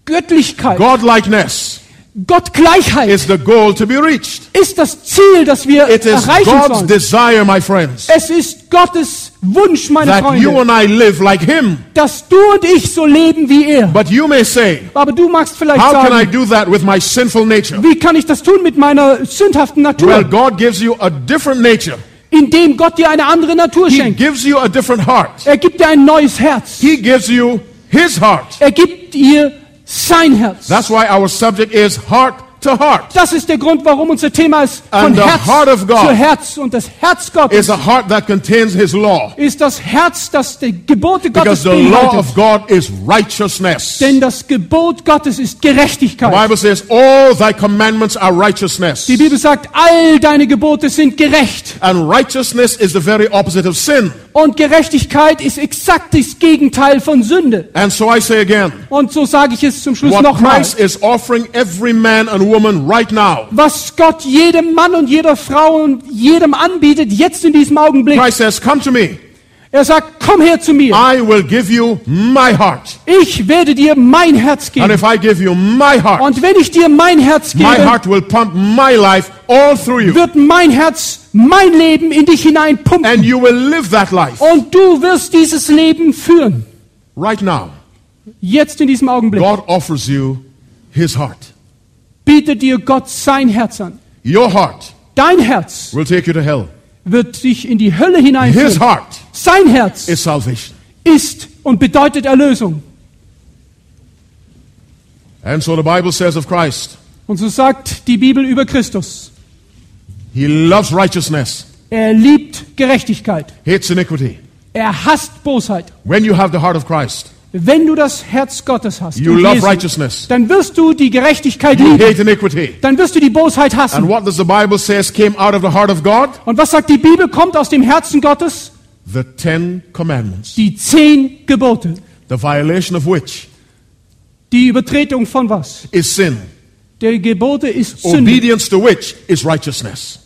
Göttlichkeit, godlikeness Gottgleichheit is the goal to be reached. ist das Ziel, das wir It is erreichen God's sollen. desire, my friends, Es ist Gottes Wunsch, meine that you Freunde, and I live like Him. dass du und ich so leben wie er. But you may say, Aber du magst vielleicht how can I sagen, do that with my sinful nature? wie kann ich das tun mit meiner sündhaften Well, Natur? God gives you a different nature. Indem Gott dir eine andere Natur He schenkt. gives you a different heart. Er gibt dir ein neues Herz. He gives you his heart. Er gibt ihr sein Herz. That's why our subject is heart to heart. Das ist der Grund, warum unser Thema ist von And the Herz heart of God zu Herz. Und das Herz Gottes It's a heart that contains his law. ist das Herz, das die Gebote Gottes Because the law beinhaltet. of God is righteousness. The Denn das Gebot Gottes ist Gerechtigkeit. Bible says, All thy commandments are righteousness. Die Bibel sagt, all deine Gebote sind gerecht. And righteousness is the very opposite of sin. Und Gerechtigkeit ist exakt das Gegenteil von Sünde. And so I say again, Und so sage ich es zum Schluss nochmal. Christ is offering every man and woman right now. Was Gott jedem Mann und jeder Frau und jedem anbietet, jetzt in diesem Augenblick. Christ says, Come to me. Er sagt, komm her zu mir. I will give you my heart. Ich werde dir mein Herz And geben. if I give you my heart, Und wenn ich dir mein Herz my gebe, heart will pump my life all through you. wird mein Herz mein Leben in dich hineinpumpen. And you will live that life Und du wirst dieses Leben führen. right now. Jetzt in diesem Augenblick. God offers you his heart. Bietet dir Gott sein Herz an. Your heart Dein Herz will take you to hell. wird dich in die Hölle His hineinführen. heart Sein Herz is salvation. ist und bedeutet Erlösung. And so the Bible says of Christ, Und so sagt die Bibel über Christus. he loves righteousness, Er liebt Gerechtigkeit. hates iniquity. Er hasst Bosheit. When you have the heart of Christ, Wenn du das Herz Gottes hast, you love Jesu, righteousness. dann wirst du die Gerechtigkeit You lieben. hate iniquity. Dann wirst du die Bosheit And hassen. what does the Bible says came out of the heart of God? Und was sagt die Bibel? Kommt aus dem Herzen Gottes? The Ten Commandments. Die zehn Gebote. The violation of which Die Übertretung von was? is sin. Der Gebote ist Sünde. Obedience to which is righteousness.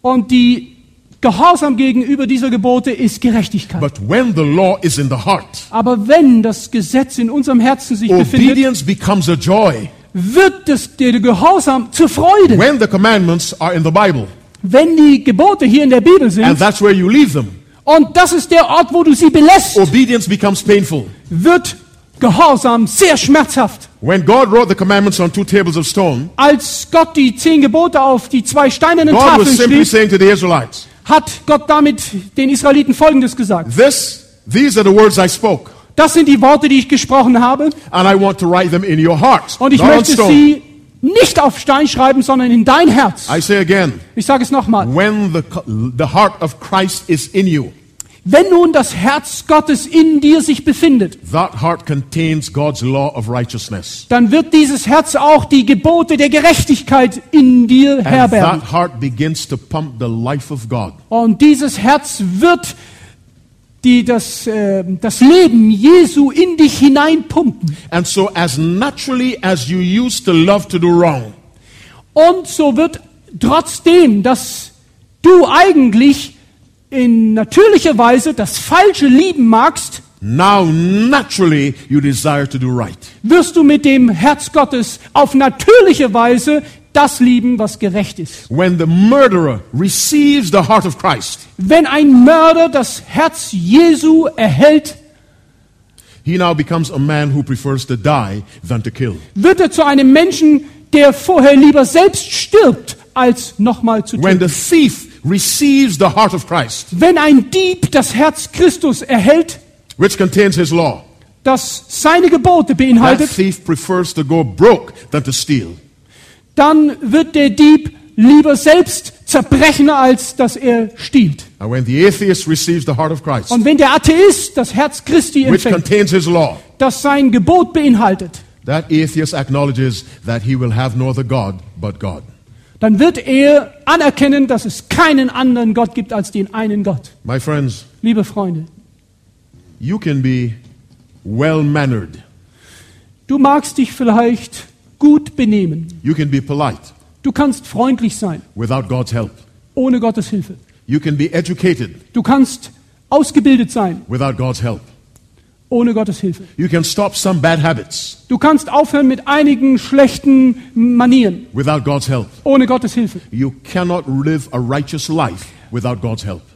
Und die Gehorsam gegenüber dieser Gebote ist Gerechtigkeit. But when the law is in the heart, Aber wenn das Gesetz in unserem Herzen sich befindet, obedience becomes a joy. wird das, der Gehorsam zur Freude. When the commandments are in the Bible, Wenn die Gebote hier in der Bibel and sind, that's where you leave them, und das ist der Ort, wo du sie belässt, obedience becomes painful. wird Gehorsam sehr schmerzhaft. When God wrote the commandments on two tables of stone, Als Gott die zehn Gebote auf die zwei steinernen God was Tafeln simply schrieb, saying to the Israelites, hat Gott damit den Israeliten Folgendes gesagt. This, these are the words I spoke, Das sind die Worte, die ich gesprochen habe, and I want to write them in your hearts, und ich möchte sie nicht auf Stein schreiben, sondern in dein Herz. I say again, Ich sage es nochmal. when the, the heart of Christ is in you, Wenn nun das Herz Gottes in dir sich befindet, that heart contains God's law of righteousness. dann wird dieses Herz auch die Gebote der Gerechtigkeit in dir herbergen. that heart begins to pump the life of God. Und dieses Herz wird die, das, äh, das Leben Jesu in dich hineinpumpen. And so, as naturally as you used to love to do wrong, Und so wird trotzdem, dass du eigentlich in natürlicher Weise das Falsche lieben magst, now naturally you desire to do right. wirst du mit dem Herz Gottes auf natürliche Weise das lieben, was gerecht ist. When the murderer receives the heart of Christ, Wenn ein Mörder das Herz Jesu erhält, he now becomes a man who prefers to die than to kill. wird er zu einem Menschen, der vorher lieber selbst stirbt, als nochmal zu When töten. the thief receives the heart of Christ, Wenn ein Dieb das Herz Christus erhält, which contains his law, das seine Gebote that beinhaltet, thief prefers to go broke than to steal. Dann wird der Dieb lieber selbst zerbrechen, als dass er stiehlt. And when the atheist receives the heart of Christ, Und wenn der Atheist das Herz Christi empfängt, das sein Gebot beinhaltet, that atheist acknowledges that he will have no other God but God. dann wird er anerkennen, dass es keinen anderen Gott gibt als den einen Gott. My friends, Liebe Freunde, you can be well mannered, du magst dich vielleicht gut benehmen. you can be polite Du kannst freundlich sein, without God's help, ohne Gottes Hilfe. you can be educated Du kannst ausgebildet sein, without God's help, ohne Gottes Hilfe. you can stop some bad habits Du kannst aufhören mit einigen schlechten Manieren, without God's help. ohne Gottes Hilfe. You cannot live a righteous life without God's help.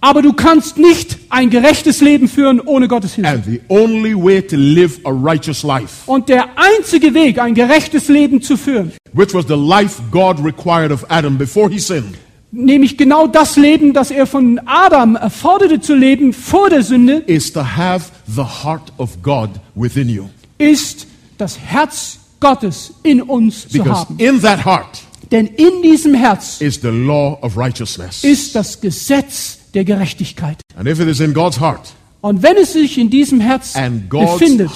Aber du kannst nicht ein gerechtes Leben führen ohne Gottes Hilfe. And the only way to live a righteous life, Und der einzige Weg, ein gerechtes Leben zu führen, which was the life God required of Adam before he sinned, nämlich genau das Leben, das er von Adam erforderte zu leben vor der Sünde, is to have the heart of God within you. ist das Herz Gottes in uns zu Because haben. in that heart Denn in diesem Herz is the law of righteousness. ist das Gesetz der Gerechtigkeit. And if it is in God's heart, Und wenn es sich in diesem Herz befindet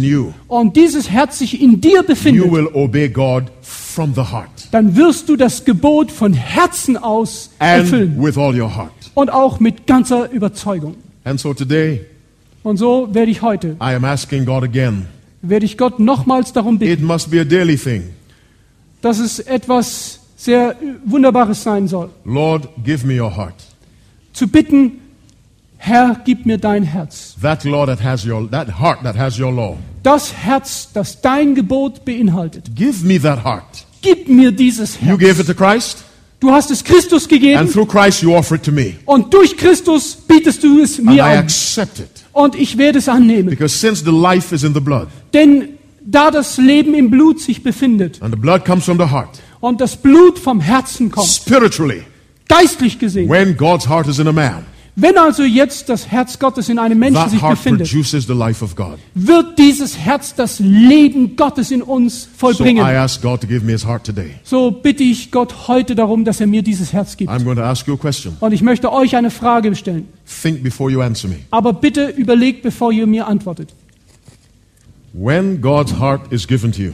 you, und dieses Herz sich in dir befindet, will obey God from the heart dann wirst du das Gebot von Herzen aus and erfüllen und auch mit ganzer Überzeugung. So today, Und so werde ich heute, I am asking God again. werde ich Gott nochmals darum bitten, dass es etwas sehr Wunderbares sein soll. Lord, give me your heart. Zu bitten, Herr, gib mir dein Herz. That law that has your that heart that has your law. Das Herz, das dein Gebot beinhaltet. Give me that heart. Gib mir dieses You gave Herz. it to Christ, Du hast es Christus and gegeben through Christ you offer it to me. und durch Christus bietest du es And mir I an. accept it. Und ich werde es annehmen. Because since the life is in the blood, Denn da das Leben im Blut sich befindet and the blood comes from the heart, und das Blut vom Herzen kommt, spiritually, geistlich gesehen, when God's heart is in a man, wenn also jetzt das Herz Gottes in einem Menschen sich befindet, produces the life of God. wird dieses Herz das Leben Gottes in uns vollbringen. ask God to give me his heart today. So bitte ich Gott heute darum, dass er mir dieses Herz gibt. I'm going to ask you a question. Und ich möchte euch eine Frage stellen. Think before you answer me. Aber bitte überlegt, bevor ihr mir antwortet. When God's heart is given to you,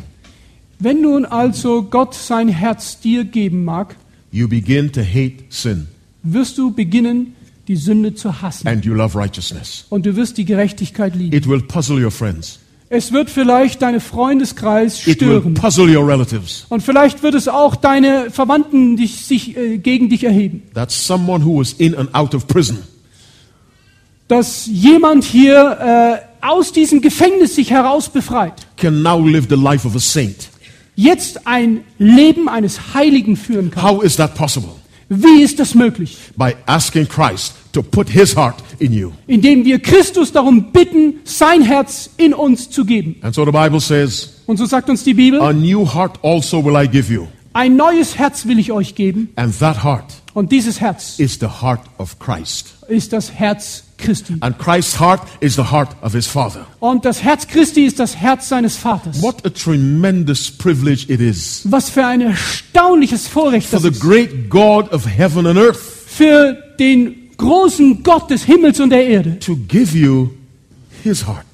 Wenn nun also Gott sein Herz dir geben mag, you begin to hate sin wirst du beginnen, die Sünde zu hassen. and you love righteousness. Und du wirst die Gerechtigkeit lieben. It will puzzle your friends. Es wird vielleicht deinen Freundeskreis It will stören. puzzle your relatives. Und vielleicht wird es auch deine Verwandten dich, sich äh, gegen dich erheben. That someone who was in and out of prison Dass jemand hier äh, aus diesem Gefängnis sich heraus befreit. can now live the life of a saint. Jetzt ein Leben eines Heiligen führen kann. How is that possible? Wie ist das möglich? By asking Christ to put his heart in you. Indem wir Christus darum bitten, sein Herz in uns zu geben. And so the Bible says, Und so sagt uns die Bibel, A new heart also will I give you. ein neues Herz will ich euch geben. And that heart Und dieses Herz is the heart of Christ. ist das Herz Christi. And Christ's heart is the heart of his Father. Und das Herz Christi ist das Herz seines Vaters. What a tremendous privilege it is Was für ein erstaunliches Vorrecht for das the ist. great God of heaven and earth Für den großen Gott des Himmels und der Erde, to give you his heart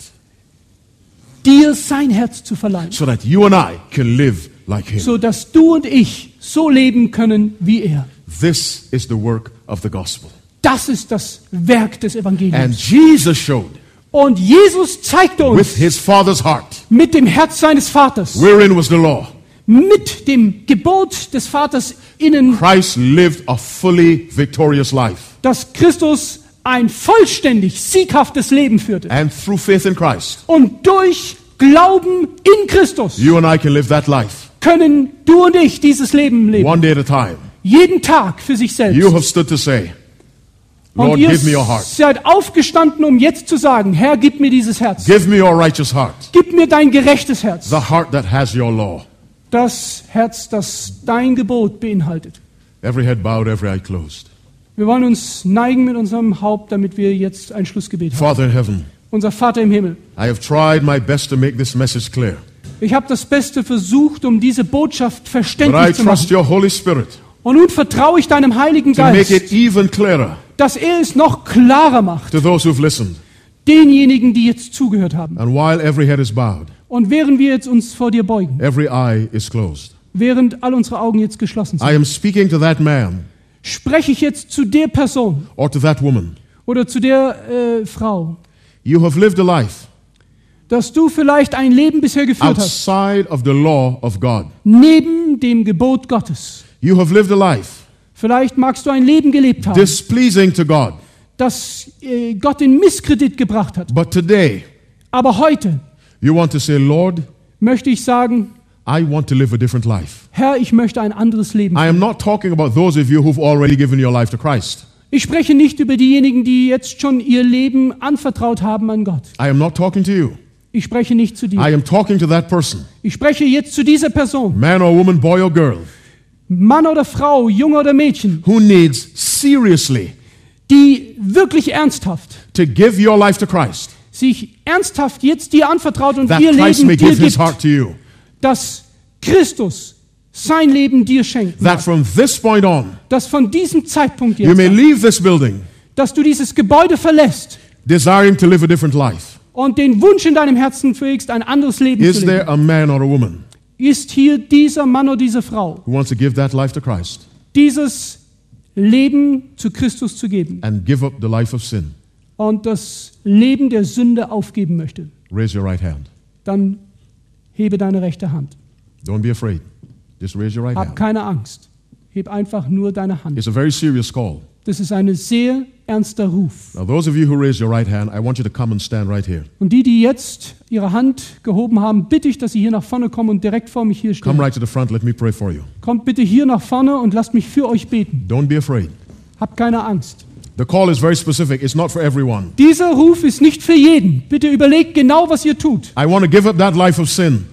dir sein Herz zu verleihen, so that you and I can live like him. so dass du und ich so leben können wie er. This is the work of the gospel. Das ist das Werk des And Evangeliums. Jesus showed Und Jesus zeigte with uns his Father's heart mit dem Herz seines Vaters, wherein was the law. mit dem Gebot des Vaters innen, Christ lived a fully victorious life. dass Christus ein vollständig sieghaftes Leben führte. And through faith in Christ, Und durch Glauben in Christus you and I can live that life können du und ich dieses Leben leben. one day at a time. Jeden Tag für sich selbst. You have stood to say, Und Lord, ihr give me your heart. seid aufgestanden, um jetzt zu sagen, Herr, gib mir dieses Herz. Give me your righteous heart, Gib mir dein gerechtes Herz. the heart that has your law. Das Herz, das dein Gebot beinhaltet. Every head bowed, every eye closed. Wir wollen uns neigen mit unserem Haupt, damit wir jetzt ein Schlussgebet haben. Father in heaven, Unser Vater im Himmel, I have tried my best to make this message clear, ich habe das Beste versucht, um diese Botschaft but I verständlich zu trust machen. your Holy Spirit Und nun vertraue ich deinem Heiligen Geist, clearer dass er es noch klarer macht, denjenigen, die jetzt zugehört haben. And while every head is bowed, Und während wir jetzt uns vor dir beugen, every eye is closed, während all unsere Augen jetzt geschlossen sind, I am speaking to that man spreche ich jetzt zu der Person or to that woman. oder zu der äh, Frau, You have lived a life dass du vielleicht ein Leben bisher geführt hast, outside of the law of God. neben dem Gebot Gottes. You have lived a life Vielleicht magst du ein Leben gelebt haben, displeasing to God. das äh, Gott in Misskredit gebracht hat. But today, Aber heute you want to say, Lord, möchte ich sagen, I want to live a different life. Herr, ich möchte ein anderes Leben. I am not talking about those of you who've already given your life to Christ. Ich spreche nicht über diejenigen, die jetzt schon ihr Leben anvertraut haben an Gott. I am not talking to you. Ich spreche nicht zu dir. I am talking to that person, Ich spreche jetzt zu dieser Person, man or woman, boy or girl, Mann oder Frau, Junge oder Mädchen, who needs seriously die wirklich ernsthaft to give your life to Christ, sich ernsthaft jetzt dir anvertraut und that ihr Christ Leben may dir give his heart to you. dass Christus sein Leben dir schenkt. That from this point on, Dass von diesem Zeitpunkt you jetzt, may leave this building dass du dieses Gebäude verlässt desiring to live a different life. und den Wunsch in deinem Herzen pflegst, ein anderes Leben Is zu there leben. a man or a woman Ist hier dieser Mann oder diese Frau, who wants to give that life to Christ dieses Leben zu Christus zu geben and give up the life of sin? und das Leben der Sünde aufgeben möchte? Raise your right hand. Dann hebe deine rechte Hand. Don't be afraid. Just raise your right Hab hand. keine Angst. Heb einfach nur deine Hand. It's a very serious call. Das ist ein sehr ernster Ruf. Now, those of you who raise your right hand, I want you to come and stand right here. Und die, die jetzt ihre Hand gehoben haben, bitte ich, dass sie hier nach vorne kommen und direkt vor mich hier Come stehen. right to the front. Let me pray for you. Kommt bitte hier nach vorne und lasst mich für euch beten. Don't be afraid. Habt keine Angst. The call is very specific. It's not for everyone. Dieser Ruf ist nicht für jeden. Bitte überlegt genau, was ihr tut. I want to give up that life of sin.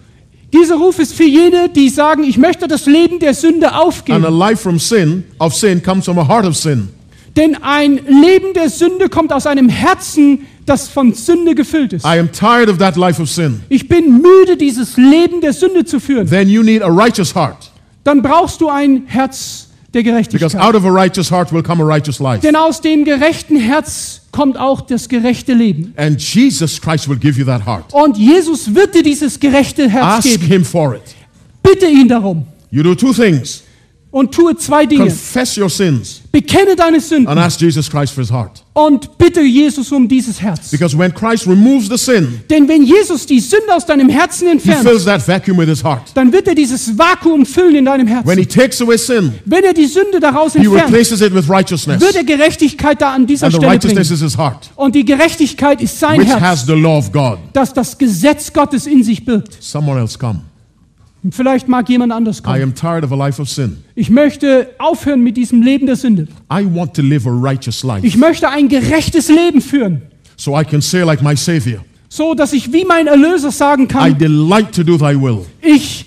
Dieser Ruf ist für jene, die sagen, ich möchte das Leben der Sünde And a aufgeben. life from sin, of sin, comes from a heart of sin. Denn ein Leben der Sünde kommt aus einem Herzen, das von Sünde gefüllt ist. I am tired of that life of sin. Ich bin müde, dieses Leben der Sünde zu führen. Then you need a righteous heart. Dann brauchst du ein Herz der Because Gerechtigkeit. out of a righteous heart will come a righteous life. Denn aus dem gerechten Herz kommt auch das gerechte Leben. And Jesus Christ will give you that heart. Und Jesus wird dir dieses gerechte Herz Ask geben. Him for it. Bitte ihn darum You do two things und tue zwei Dinge. confess your sins Bekenne deine Sünden and ask Jesus Christ for His heart. und bitte Jesus um dieses Herz. Because when Christ removes the sin, Denn wenn Jesus die Sünde aus deinem Herzen He entfernt, fills that vacuum with His heart. dann wird er dieses Vakuum füllen in deinem When He Herzen. takes away sin, Wenn er die Sünde daraus He entfernt, replaces it with righteousness. wird er Gerechtigkeit da an dieser And the Stelle righteousness bringen. is His heart, Und die Gerechtigkeit ist sein which has Herz, the law of God. das das Gesetz Gottes in sich birgt. Someone else come. Vielleicht mag jemand anders I kommen. am tired of a life of sin. Ich möchte aufhören mit diesem Leben der Sünde. I want to live a righteous life Ich möchte ein gerechtes Leben führen, so I can say, like my Savior, so dass ich wie mein Erlöser sagen I kann, delight to do Thy will. ich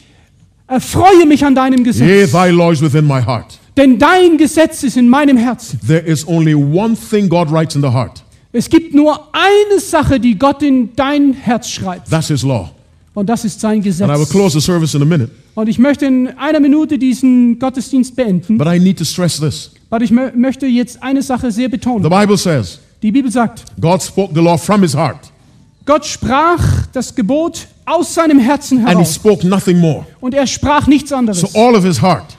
erfreue mich an deinem Yea, Gesetz. Thy law is within my heart. Denn dein Gesetz ist in meinem Herzen. There is only one thing God writes in the heart. Es gibt nur eine Sache, die Gott in dein Herz schreibt. That's His law. Und das ist sein And I will Gesetz. close the service in a minute. Und ich möchte in einer Minute diesen Gottesdienst beenden. But I need to stress this. Aber ich mö möchte jetzt eine Sache sehr The betonen. Bible says Die Bibel sagt, God spoke the law from His heart, Gott sprach das Gebot aus seinem Herzen and He heraus. spoke nothing more. Und er sprach nichts anderes. So all of His heart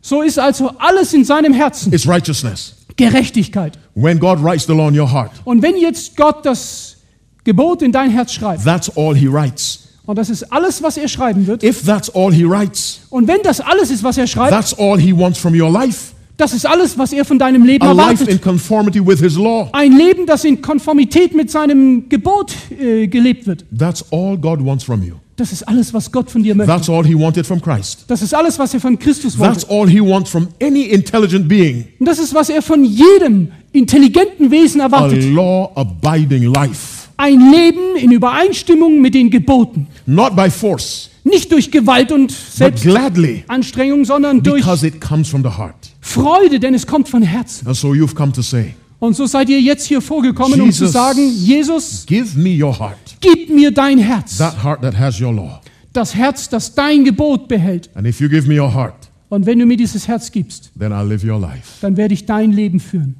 So ist also alles in seinem Herzen is righteousness. Gerechtigkeit. When God writes the law in your heart, Und wenn jetzt Gott das Gebot in dein Herz schreibt, that's all He writes. Und das ist alles, was er schreiben wird, If that's all He writes, und wenn das alles ist, was er schreibt, that's all He wants from your life. das ist alles, was er von deinem Leben A life in erwartet. conformity with His law. Ein Leben, das in Konformität mit seinem Gebot äh, gelebt wird. That's all God wants from you. Das ist alles, was Gott von dir möchte. That's all He wanted from Christ. Das ist alles, was er von Christus That's wollte. all He wants from any intelligent being. Und das ist, was er von jedem intelligenten Wesen A erwartet. law abiding life. Ein Leben in Übereinstimmung mit den Geboten. Not by force, Nicht durch Gewalt und Selbstanstrengung, sondern durch because it comes from the heart. Freude, denn es kommt von Herzen. And so you've come to say, Und so seid ihr jetzt hier vorgekommen, um zu sagen, Jesus, Give me your heart, gib mir dein Herz. that heart that has your law. Das Herz, das dein Gebot behält. And if you give me your heart, Und wenn du mir dieses Herz gibst, then I'll live your life. dann werde ich dein Leben führen.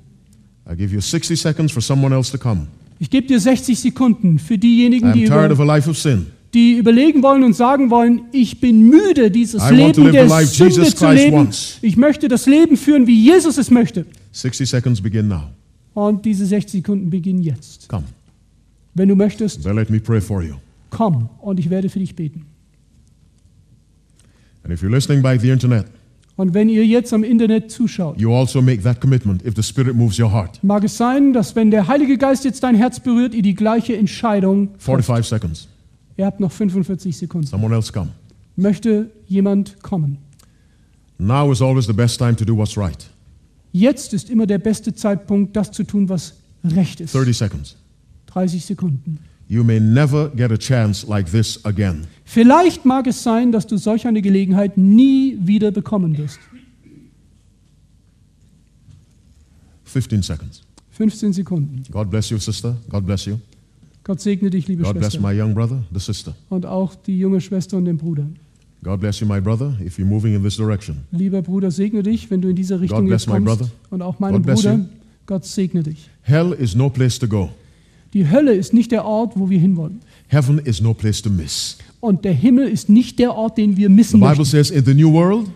I give you 60 seconds for someone else to come. Ich gebe dir 60 Sekunden für diejenigen, die, über, die überlegen wollen und sagen wollen, ich bin müde, dieses I Leben der Sünde Jesus zu leben. wants. Ich möchte das Leben führen, wie Jesus es möchte. 60 seconds begin now. Und diese 60 Sekunden beginnen jetzt. Come. Wenn du möchtest, Then let me pray for you. komm und ich werde für dich beten. And if you're listening by the internet, Und wenn ihr jetzt am Internet zuschaut, you also make that commitment if the Spirit moves your heart. mag es sein, dass wenn der Heilige Geist jetzt dein Herz berührt, ihr die gleiche Entscheidung trifft. 45 seconds. Ihr habt noch 45 Sekunden. Someone else come. Möchte jemand kommen? Now is always the best time to do what's right. Jetzt ist immer der beste Zeitpunkt, das zu tun, was recht ist. 30 seconds. 30 Sekunden. You may never get a chance like this again. Vielleicht mag es sein, dass du solch eine Gelegenheit nie wieder bekommen wirst. 15 seconds. 15 Sekunden. God bless you, sister. God bless you. Gott segne dich, liebe God bless Schwester. my young brother, the sister. Und auch die junge Schwester und den Bruder. God bless you, my brother, if you're moving in this direction. Lieber Bruder, segne dich, wenn du in diese Richtung bless jetzt my kommst. brother. Und auch meinen God bless Bruder. you. Gott segne dich. Hell is no place to go. Die Hölle ist nicht der Ort, wo wir hinwollen. Heaven is no place to miss. Und der Himmel ist nicht der Ort, den wir The missen Bible möchten. says in the new world,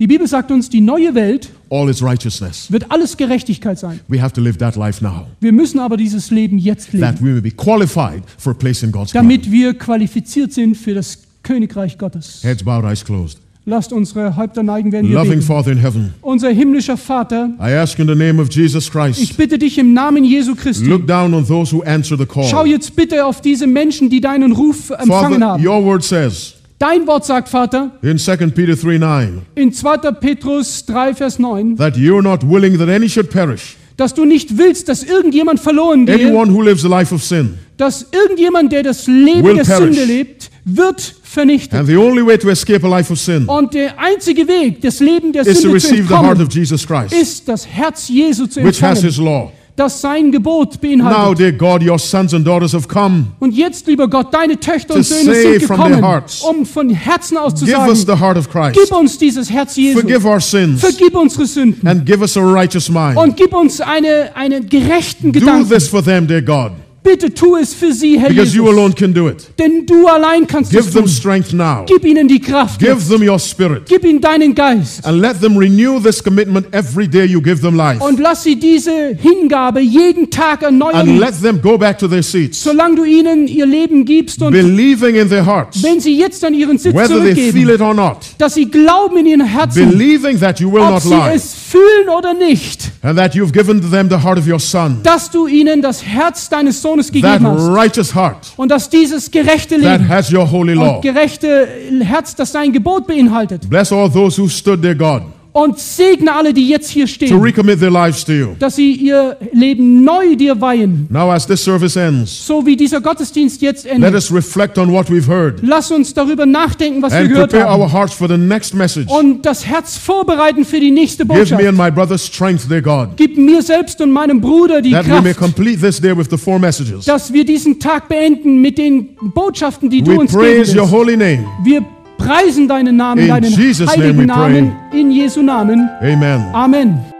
Die Bibel sagt uns, die neue Welt all is righteousness. wird alles Gerechtigkeit sein. We have to live that life now, Wir müssen aber dieses Leben jetzt that leben, we may be qualified for a place in God's kingdom. damit wir qualifiziert sind für das Königreich Gottes. Heads bowed, eyes closed. Lasst unsere Häupter neigen, werden wir Loving beten. Father in heaven, Unser himmlischer Vater, I ask in the name of Jesus ich Christ, bitte dich im Namen Jesu Christi, look down on those who answer the schau call. jetzt bitte auf diese Menschen, die deinen Ruf empfangen Father, haben. your word says Dein Wort sagt, Vater, in 2 Peter 3 9 in 2. Petrus 3, Vers 9, that you're not willing that any should perish, dass du nicht willst, dass irgendjemand verloren gehe, anyone who lives a life of sin. dass irgendjemand, der das Leben Will der perish. Sünde lebt, wird vernichtet. And the only way to escape a life of sin Und der einzige Weg, das Leben der is to Sünde zu receive the heart entkommen, of Jesus Christ, ist das Herz Jesu zu which has empfangen, his law. das sein Gebot Now, beinhaltet. dear God, your sons and daughters have come. Und jetzt, lieber Gott, deine Töchter To und Söhne say sind from their gekommen, hearts, um von Herzen aus zu Give us sagen, the heart of Christ. gib uns dieses Herz Jesu, Forgive our sins vergib unsere Sünden and give us a righteous mind. und gib uns eine, einen gerechten Do Gedanken. this for them, dear God, Bitte tu es für sie, Herr because you Jesus, alone can do it. denn du allein kannst Give es them tun. strength now. Gib ihnen die Kraft, Give jetzt. them your spirit. gib ihnen deinen Geist And let them renew this commitment every day you give them life. und lass sie diese Hingabe jeden Tag And erneuern, let them go back to their seats, solange du ihnen ihr Leben gibst und believing in their hearts, wenn sie jetzt an ihren Sitz whether they feel zurückgeben, it or not, dass sie glauben in ihren Herzen, believing that you will ob not sie lie, es fühlen oder nicht, and that you've given them the heart of your Son, dass du ihnen das Herz deines Sohnes that gegeben hast righteous heart und dass dieses gerechte that Leben has your holy law. und gerechte Herz, das dein Gebot beinhaltet Bless all those who stood their God und segne alle, die jetzt hier to stehen, recommit their lives to you. dass sie ihr Leben neu dir weihen, Now, as this service ends, so wie dieser Gottesdienst jetzt let endet. us reflect on what we've heard Lass uns darüber nachdenken, was wir and gehört prepare haben our hearts for the next message. und das Herz vorbereiten für die nächste Give me Botschaft. and my brother strength, dear God, Gib mir selbst und meinem Bruder die that we may Kraft, complete this day with the four messages. dass wir diesen Tag beenden mit den Botschaften, die du We uns geben praise your willst. holy name. Wir preisen deinen Namen, In deinen Jesus' heiligen. Namen, in Jesu Namen. Amen. Amen.